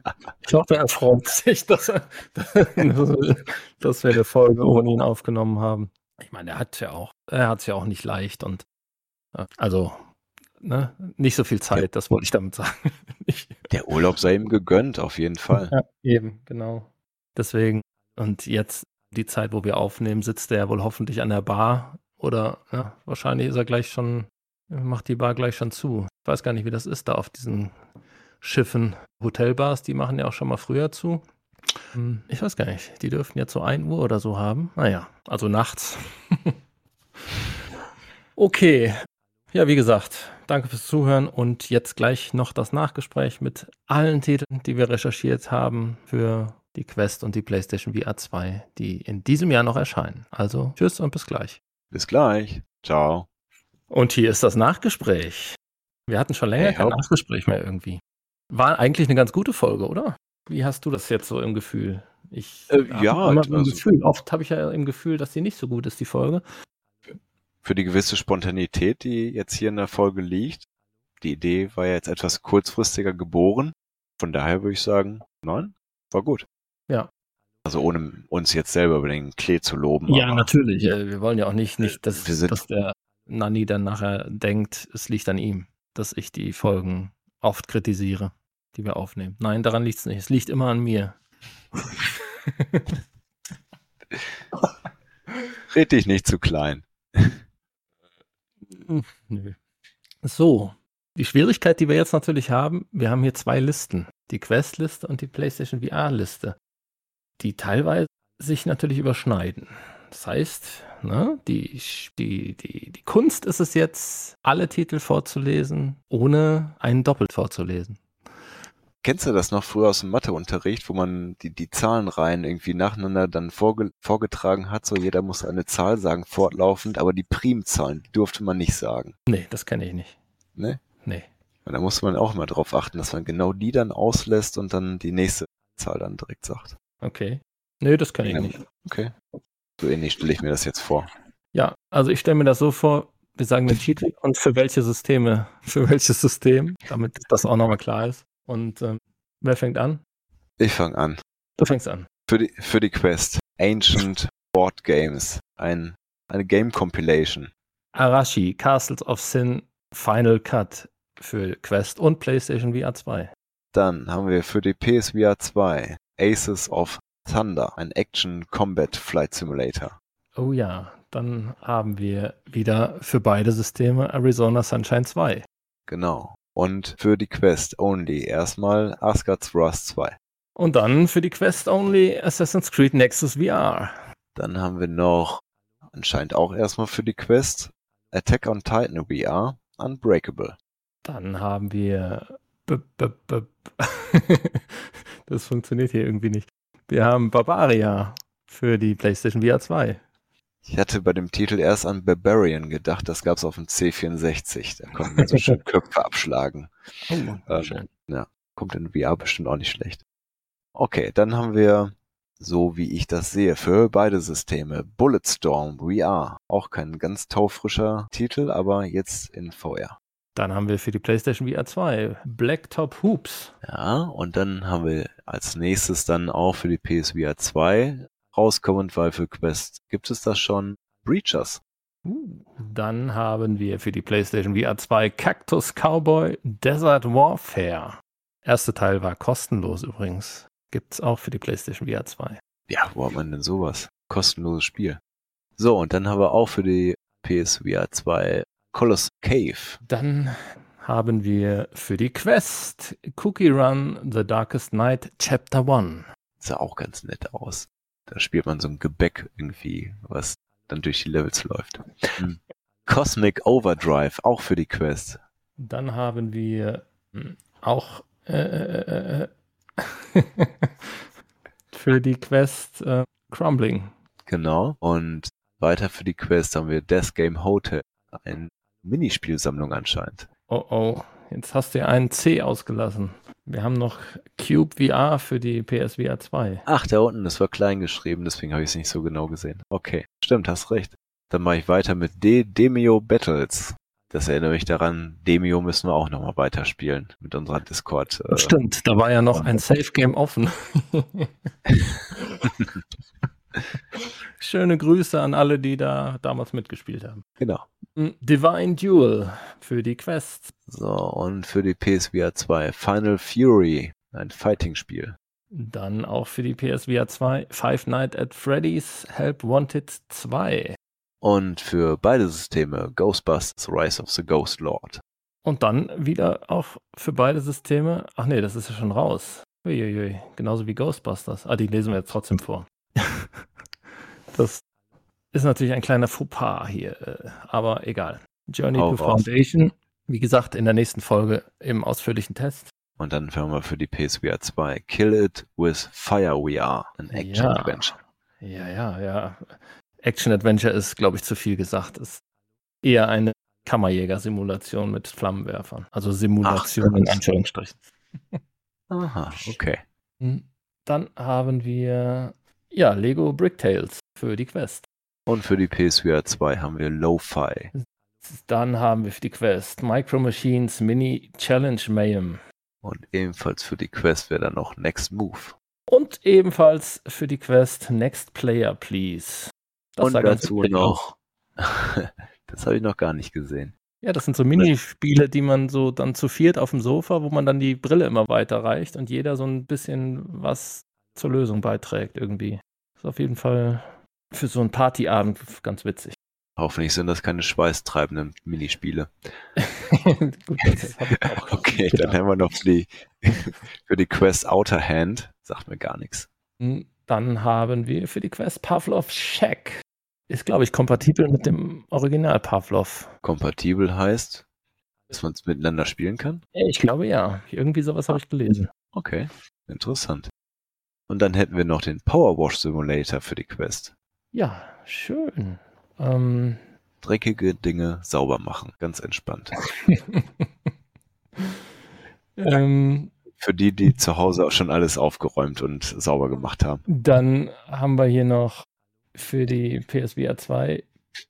ich hoffe, er freut sich, dass, er, dass wir eine Folge ohne ihn aufgenommen haben. Ich meine, er hat ja auch, er hat es ja auch nicht leicht und äh, also ne, nicht so viel Zeit, das wollte ich damit sagen. Der Urlaub sei ihm gegönnt, auf jeden Fall. Ja, eben, genau. Deswegen, und jetzt die Zeit, wo wir aufnehmen, sitzt er wohl hoffentlich an der Bar oder ja, wahrscheinlich ist er gleich schon, macht die Bar gleich schon zu. Ich weiß gar nicht, wie das ist da auf diesen Schiffen. Hotelbars, die machen ja auch schon mal früher zu. Hm, ich weiß gar nicht, die dürften jetzt so 1 Uhr oder so haben. Naja, also nachts. okay, ja, wie gesagt, danke fürs Zuhören und jetzt gleich noch das Nachgespräch mit allen Titeln, die wir recherchiert haben für die Quest und die PlayStation VR 2, die in diesem Jahr noch erscheinen. Also tschüss und bis gleich. Bis gleich. Ciao. Und hier ist das Nachgespräch. Wir hatten schon länger hey, kein Nachgespräch mehr irgendwie. War eigentlich eine ganz gute Folge, oder? Wie hast du das jetzt so im Gefühl? Ich äh, ja, immer also, im Gefühl. Oft habe ich ja im Gefühl, dass sie nicht so gut ist, die Folge für die gewisse Spontanität, die jetzt hier in der Folge liegt. Die Idee war ja jetzt etwas kurzfristiger geboren. Von daher würde ich sagen, nein, war gut. Ja. Also ohne uns jetzt selber über den Klee zu loben. Ja, natürlich. Äh, wir wollen ja auch nicht, nicht dass, dass der Nanny dann nachher denkt, es liegt an ihm, dass ich die Folgen oft kritisiere, die wir aufnehmen. Nein, daran liegt es nicht. Es liegt immer an mir. Red dich nicht zu klein. Hm, nö. So, die Schwierigkeit, die wir jetzt natürlich haben, wir haben hier zwei Listen. Die Quest-Liste und die PlayStation VR-Liste, die teilweise sich natürlich überschneiden. Das heißt, ne, die, die, die, die Kunst ist es jetzt, alle Titel vorzulesen, ohne einen doppelt vorzulesen. Kennst du das noch früher aus dem Matheunterricht, wo man die, die Zahlenreihen irgendwie nacheinander dann vorge vorgetragen hat? So jeder muss eine Zahl sagen, fortlaufend, aber die Primzahlen die durfte man nicht sagen. Nee, das kenne ich nicht. Ne? Nee. Und da muss man auch immer drauf achten, dass man genau die dann auslässt und dann die nächste Zahl dann direkt sagt. Okay. Nee, das kenne ich nicht. Okay. So ähnlich stelle ich mir das jetzt vor. Ja, also ich stelle mir das so vor, wir sagen den Titel und für welche Systeme, für welches System, damit das auch nochmal klar ist. Und ähm, wer fängt an? Ich fange an. Du fängst an. Für die, für die Quest. Ancient Board Games. Ein, eine Game Compilation. Arashi, Castles of Sin, Final Cut für Quest und PlayStation VR 2. Dann haben wir für die PSVR 2 Aces of Thunder, ein Action Combat Flight Simulator. Oh ja, dann haben wir wieder für beide Systeme Arizona Sunshine 2. Genau. Und für die Quest Only erstmal Asgard's Wrath 2. Und dann für die Quest Only Assassin's Creed Nexus VR. Dann haben wir noch anscheinend auch erstmal für die Quest Attack on Titan VR Unbreakable. Dann haben wir das funktioniert hier irgendwie nicht. Wir haben Barbaria für die PlayStation VR 2. Ich hatte bei dem Titel erst an Barbarian gedacht, das gab es auf dem C64. Da konnte man so schön Köpfe abschlagen. Oh, ähm, schön. Ja, kommt in VR bestimmt auch nicht schlecht. Okay, dann haben wir, so wie ich das sehe, für beide Systeme Bulletstorm VR. Auch kein ganz taufrischer Titel, aber jetzt in VR. Dann haben wir für die PlayStation VR 2 Blacktop Hoops. Ja, und dann haben wir als nächstes dann auch für die PSVR 2 rauskommend, weil für Quest gibt es das schon. Breachers. Uh, dann haben wir für die PlayStation VR 2 Cactus Cowboy Desert Warfare. Erste Teil war kostenlos übrigens. Gibt es auch für die PlayStation VR 2. Ja, wo hat man denn sowas? Kostenloses Spiel. So, und dann haben wir auch für die PSVR 2 Colossus Cave. Dann haben wir für die Quest Cookie Run The Darkest Night Chapter 1. Sah auch ganz nett aus. Da spielt man so ein Gebäck irgendwie, was dann durch die Levels läuft. Hm. Cosmic Overdrive, auch für die Quest. Dann haben wir hm, auch äh, äh, äh, für die Quest äh, Crumbling. Genau. Und weiter für die Quest haben wir Death Game Hotel. Eine Minispielsammlung anscheinend. Oh oh, jetzt hast du einen C ausgelassen. Wir haben noch Cube VR für die PSVR 2. Ach, da unten, das war klein geschrieben, deswegen habe ich es nicht so genau gesehen. Okay, stimmt, hast recht. Dann mache ich weiter mit D Demio Battles. Das erinnere mich daran, Demio müssen wir auch nochmal weiterspielen mit unserer Discord. Äh, stimmt, da war ja noch ein Safe Game offen. Schöne Grüße an alle, die da damals mitgespielt haben. Genau. Divine Duel für die Quest. So, und für die PSVR 2 Final Fury, ein Fighting-Spiel. Dann auch für die PSVR 2 Five Nights at Freddy's Help Wanted 2. Und für beide Systeme Ghostbusters Rise of the Ghost Lord. Und dann wieder auch für beide Systeme. Ach nee, das ist ja schon raus. Uiuiui, genauso wie Ghostbusters. Ah, die lesen wir jetzt trotzdem vor. Das ist natürlich ein kleiner Fauxpas hier, äh, aber egal. Journey oh, to Foundation, wie gesagt, in der nächsten Folge im ausführlichen Test. Und dann hören wir für die PSVR 2 Kill It with Fire We Are, ein Action-Adventure. Ja, ja, ja. Action-Adventure ist, glaube ich, zu viel gesagt. Ist eher eine Kammerjäger-Simulation mit Flammenwerfern. Also Simulation Ach, in Anführungsstrichen. Aha, okay. Dann haben wir ja Lego Bricktales für die Quest. Und für die PSVR 2 haben wir Lo-Fi. Dann haben wir für die Quest Micro Machines Mini Challenge Mayhem. Und ebenfalls für die Quest wäre dann noch Next Move. Und ebenfalls für die Quest Next Player Please. Das Und dazu noch. das habe ich noch gar nicht gesehen. Ja, das sind so Minispiele, die man so dann zu viert auf dem Sofa, wo man dann die Brille immer weiterreicht und jeder so ein bisschen was zur Lösung beiträgt irgendwie. Ist auf jeden Fall für so einen Partyabend ganz witzig. Hoffentlich sind das keine schweißtreibenden Minispiele. Gut, okay, dann haben wir noch die, für die Quest Outer Hand. Sagt mir gar nichts. Hm, dann haben wir für die Quest Pavlov Shack. Ist, glaube ich, kompatibel mit dem Original Pavlov. Kompatibel heißt, dass man es miteinander spielen kann? Ich glaube ja. Irgendwie sowas habe ich gelesen. Okay, interessant. Und dann hätten wir noch den Power Wash Simulator für die Quest. Ja, schön. Ähm, Dreckige Dinge sauber machen, ganz entspannt. ähm, Für die, die zu Hause auch schon alles aufgeräumt und sauber gemacht haben. Dann haben wir hier noch für die PSVR 2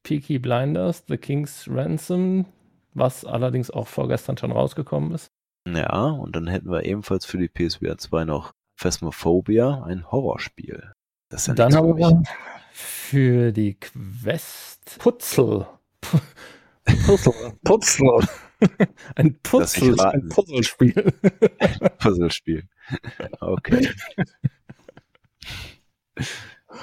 Peaky Blinders, The King's Ransom, was allerdings auch vorgestern schon rausgekommen ist. Ja, und dann hätten wir ebenfalls für die PSVR 2 noch Phasmophobia, ein Horrorspiel. Das ist ja dann haben wir für die Quest Putzel. Puzzle. Puzzle. Ein Puzzle, ein Puzzlespiel. Puzzlespiel. Okay.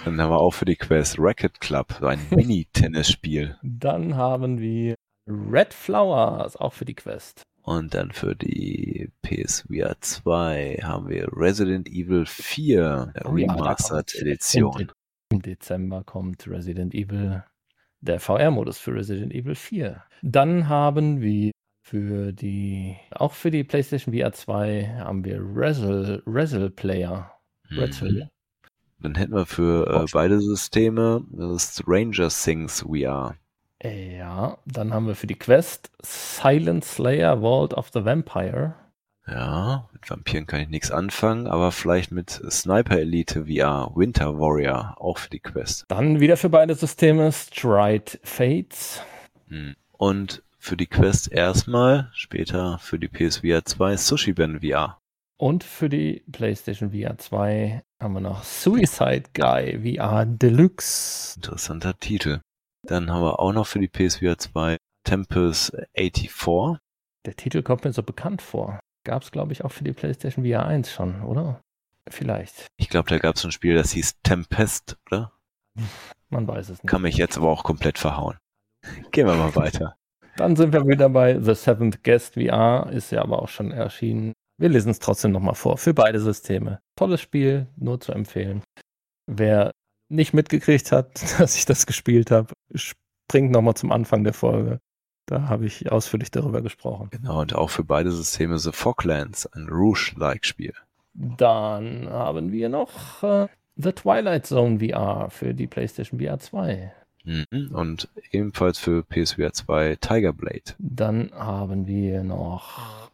Dann haben wir auch für die Quest Racket Club, so ein Mini-Tennisspiel. Dann haben wir Red Flowers, auch für die Quest. Und dann für die PSVR 2 haben wir Resident Evil 4, der oh, Remastered ja, Edition. Im Dezember kommt Resident Evil, der VR-Modus für Resident Evil 4. Dann haben wir für die, auch für die PlayStation VR 2 haben wir Wrestle Player. Mhm. Dann hätten wir für äh, beide Systeme das Ranger Things VR. Ja, dann haben wir für die Quest Silent Slayer Vault of the Vampire. Ja, mit Vampiren kann ich nichts anfangen, aber vielleicht mit Sniper Elite VR, Winter Warrior, auch für die Quest. Dann wieder für beide Systeme Stride Fates. Hm. Und für die Quest erstmal, später für die PSVR 2 Sushi Ben VR. Und für die PlayStation VR 2 haben wir noch Suicide Guy VR Deluxe. Interessanter Titel. Dann haben wir auch noch für die PSVR 2 Tempest 84. Der Titel kommt mir so bekannt vor. Gab es, glaube ich, auch für die PlayStation VR 1 schon, oder? Vielleicht. Ich glaube, da gab es ein Spiel, das hieß Tempest, oder? Man weiß es nicht. Kann mich jetzt aber auch komplett verhauen. Gehen wir mal weiter. Dann sind wir wieder bei The Seventh Guest VR, ist ja aber auch schon erschienen. Wir lesen es trotzdem nochmal vor, für beide Systeme. Tolles Spiel, nur zu empfehlen. Wer nicht mitgekriegt hat, dass ich das gespielt habe, springt nochmal zum Anfang der Folge. Da habe ich ausführlich darüber gesprochen. Genau, und auch für beide Systeme The Foglands, ein Rouge-like Spiel. Dann haben wir noch äh, The Twilight Zone VR für die PlayStation VR 2. Mhm. Und ebenfalls für PSVR 2 Tiger Blade. Dann haben wir noch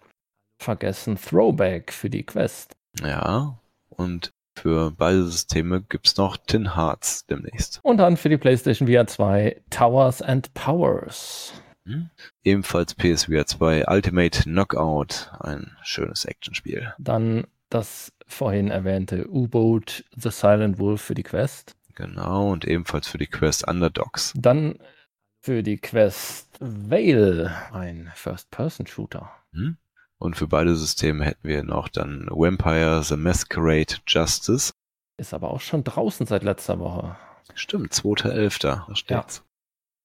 vergessen Throwback für die Quest. Ja, und für beide Systeme gibt es noch Tin Hearts demnächst. Und dann für die PlayStation VR 2 Towers and Powers. Mhm. Ebenfalls PSVR 2 Ultimate Knockout, ein schönes Actionspiel. Dann das vorhin erwähnte U-Boot The Silent Wolf für die Quest. Genau, und ebenfalls für die Quest Underdogs. Dann für die Quest Veil, ein First-Person-Shooter. Hm? Und für beide Systeme hätten wir noch dann Vampire The Masquerade Justice. Ist aber auch schon draußen seit letzter Woche. Stimmt, 2.11. Da steht's. Ja.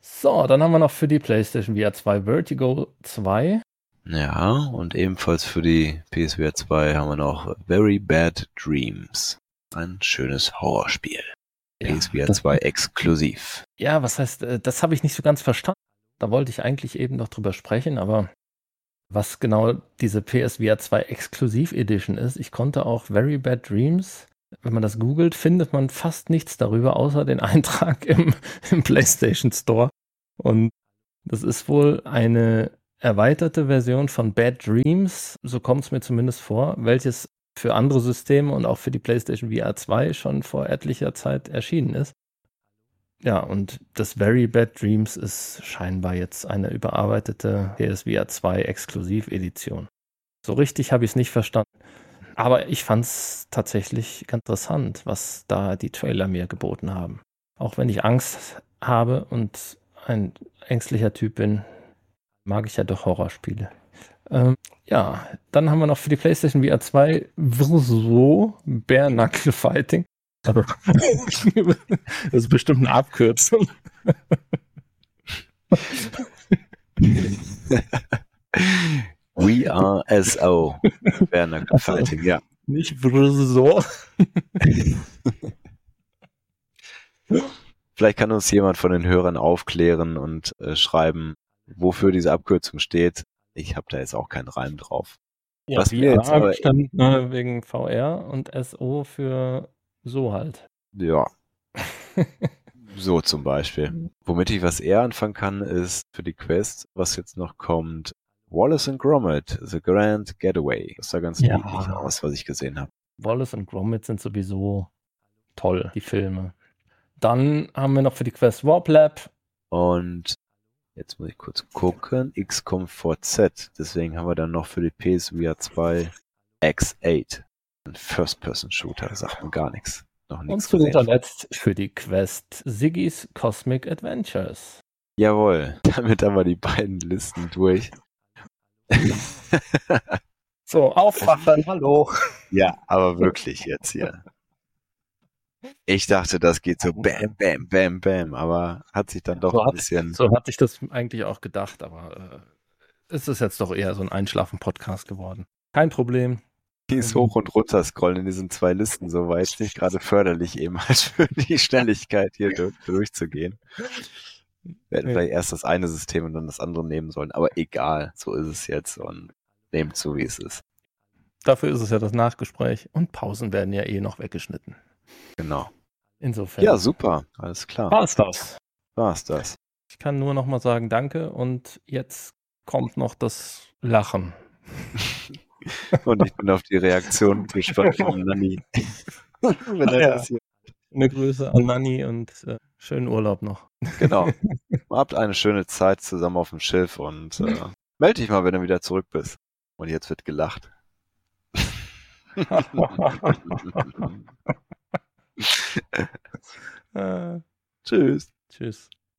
So, dann haben wir noch für die PlayStation VR 2 Vertigo 2. Ja, und ebenfalls für die PSVR 2 haben wir noch Very Bad Dreams. Ein schönes Horrorspiel. Ja, PSVR 2 exklusiv. Ja, was heißt, äh, das habe ich nicht so ganz verstanden. Da wollte ich eigentlich eben noch drüber sprechen, aber was genau diese PSVR 2 Exklusiv Edition ist, ich konnte auch Very Bad Dreams, wenn man das googelt, findet man fast nichts darüber, außer den Eintrag im, im PlayStation Store. Und das ist wohl eine erweiterte Version von Bad Dreams, so kommt es mir zumindest vor, welches für andere Systeme und auch für die PlayStation VR 2 schon vor etlicher Zeit erschienen ist. Ja, und das Very Bad Dreams ist scheinbar jetzt eine überarbeitete PSVR 2 Exklusivedition. So richtig habe ich es nicht verstanden. Aber ich fand es tatsächlich ganz interessant, was da die Trailer mir geboten haben. Auch wenn ich Angst habe und ein ängstlicher Typ bin, mag ich ja doch Horrorspiele. Ähm, ja, dann haben wir noch für die PlayStation VR 2 Vrso Bare Knuckle Fighting. Das ist bestimmt eine Abkürzung. We are SO. Knuckle Fighting, ja. Nicht Vrso. Vielleicht kann uns jemand von den Hörern aufklären und äh, schreiben, wofür diese Abkürzung steht. Ich habe da jetzt auch keinen Reim drauf. Ja, Was VR jetzt aber, stand ne, wegen VR und SO für so halt. Ja. so zum Beispiel. Womit ich was eher anfangen kann, ist für die Quest, was jetzt noch kommt, Wallace and Gromit, The Grand Getaway. Das sah ganz ja. niedlich aus, was ich gesehen habe. Wallace and Gromit sind sowieso toll, die Filme. Dann haben wir noch für die Quest Warp Lab. Und Jetzt muss ich kurz gucken. XCOM 4Z. Deswegen haben wir dann noch für die PSVR 2 X8. Ein First-Person-Shooter. Sagt mir gar nichts. Noch nichts. Und zu guter Letzt für die Quest Siggy's Cosmic Adventures. Jawohl. Damit haben wir die beiden Listen durch. so, aufwachen. Hallo. Ja, aber wirklich jetzt hier. Ich dachte, das geht so bam, bam, bam, bam, aber hat sich dann doch so ein bisschen. so hatte ich das eigentlich auch gedacht, aber äh, es ist jetzt doch eher so ein Einschlafen-Podcast geworden. Kein Problem. Dies hoch und runter scrollen in diesen zwei Listen, so war jetzt nicht gerade förderlich eben als für die Schnelligkeit hier durch, durchzugehen. Wir hätten vielleicht erst das eine System und dann das andere nehmen sollen, aber egal, so ist es jetzt und nehmt so, wie es ist. Dafür ist es ja das Nachgespräch und Pausen werden ja eh noch weggeschnitten. Genau. Insofern. Ja, super. Alles klar. War's das. War's das. Ich kann nur noch mal sagen Danke und jetzt kommt noch das Lachen. und ich bin auf die Reaktion gespannt von Nanni. Wenn er ja. das hier eine Grüße an Nanni und äh, schönen Urlaub noch. Genau. Habt eine schöne Zeit zusammen auf dem Schiff und äh, melde dich mal, wenn du wieder zurück bist. Und jetzt wird gelacht. äh, tschüss. Tschüss.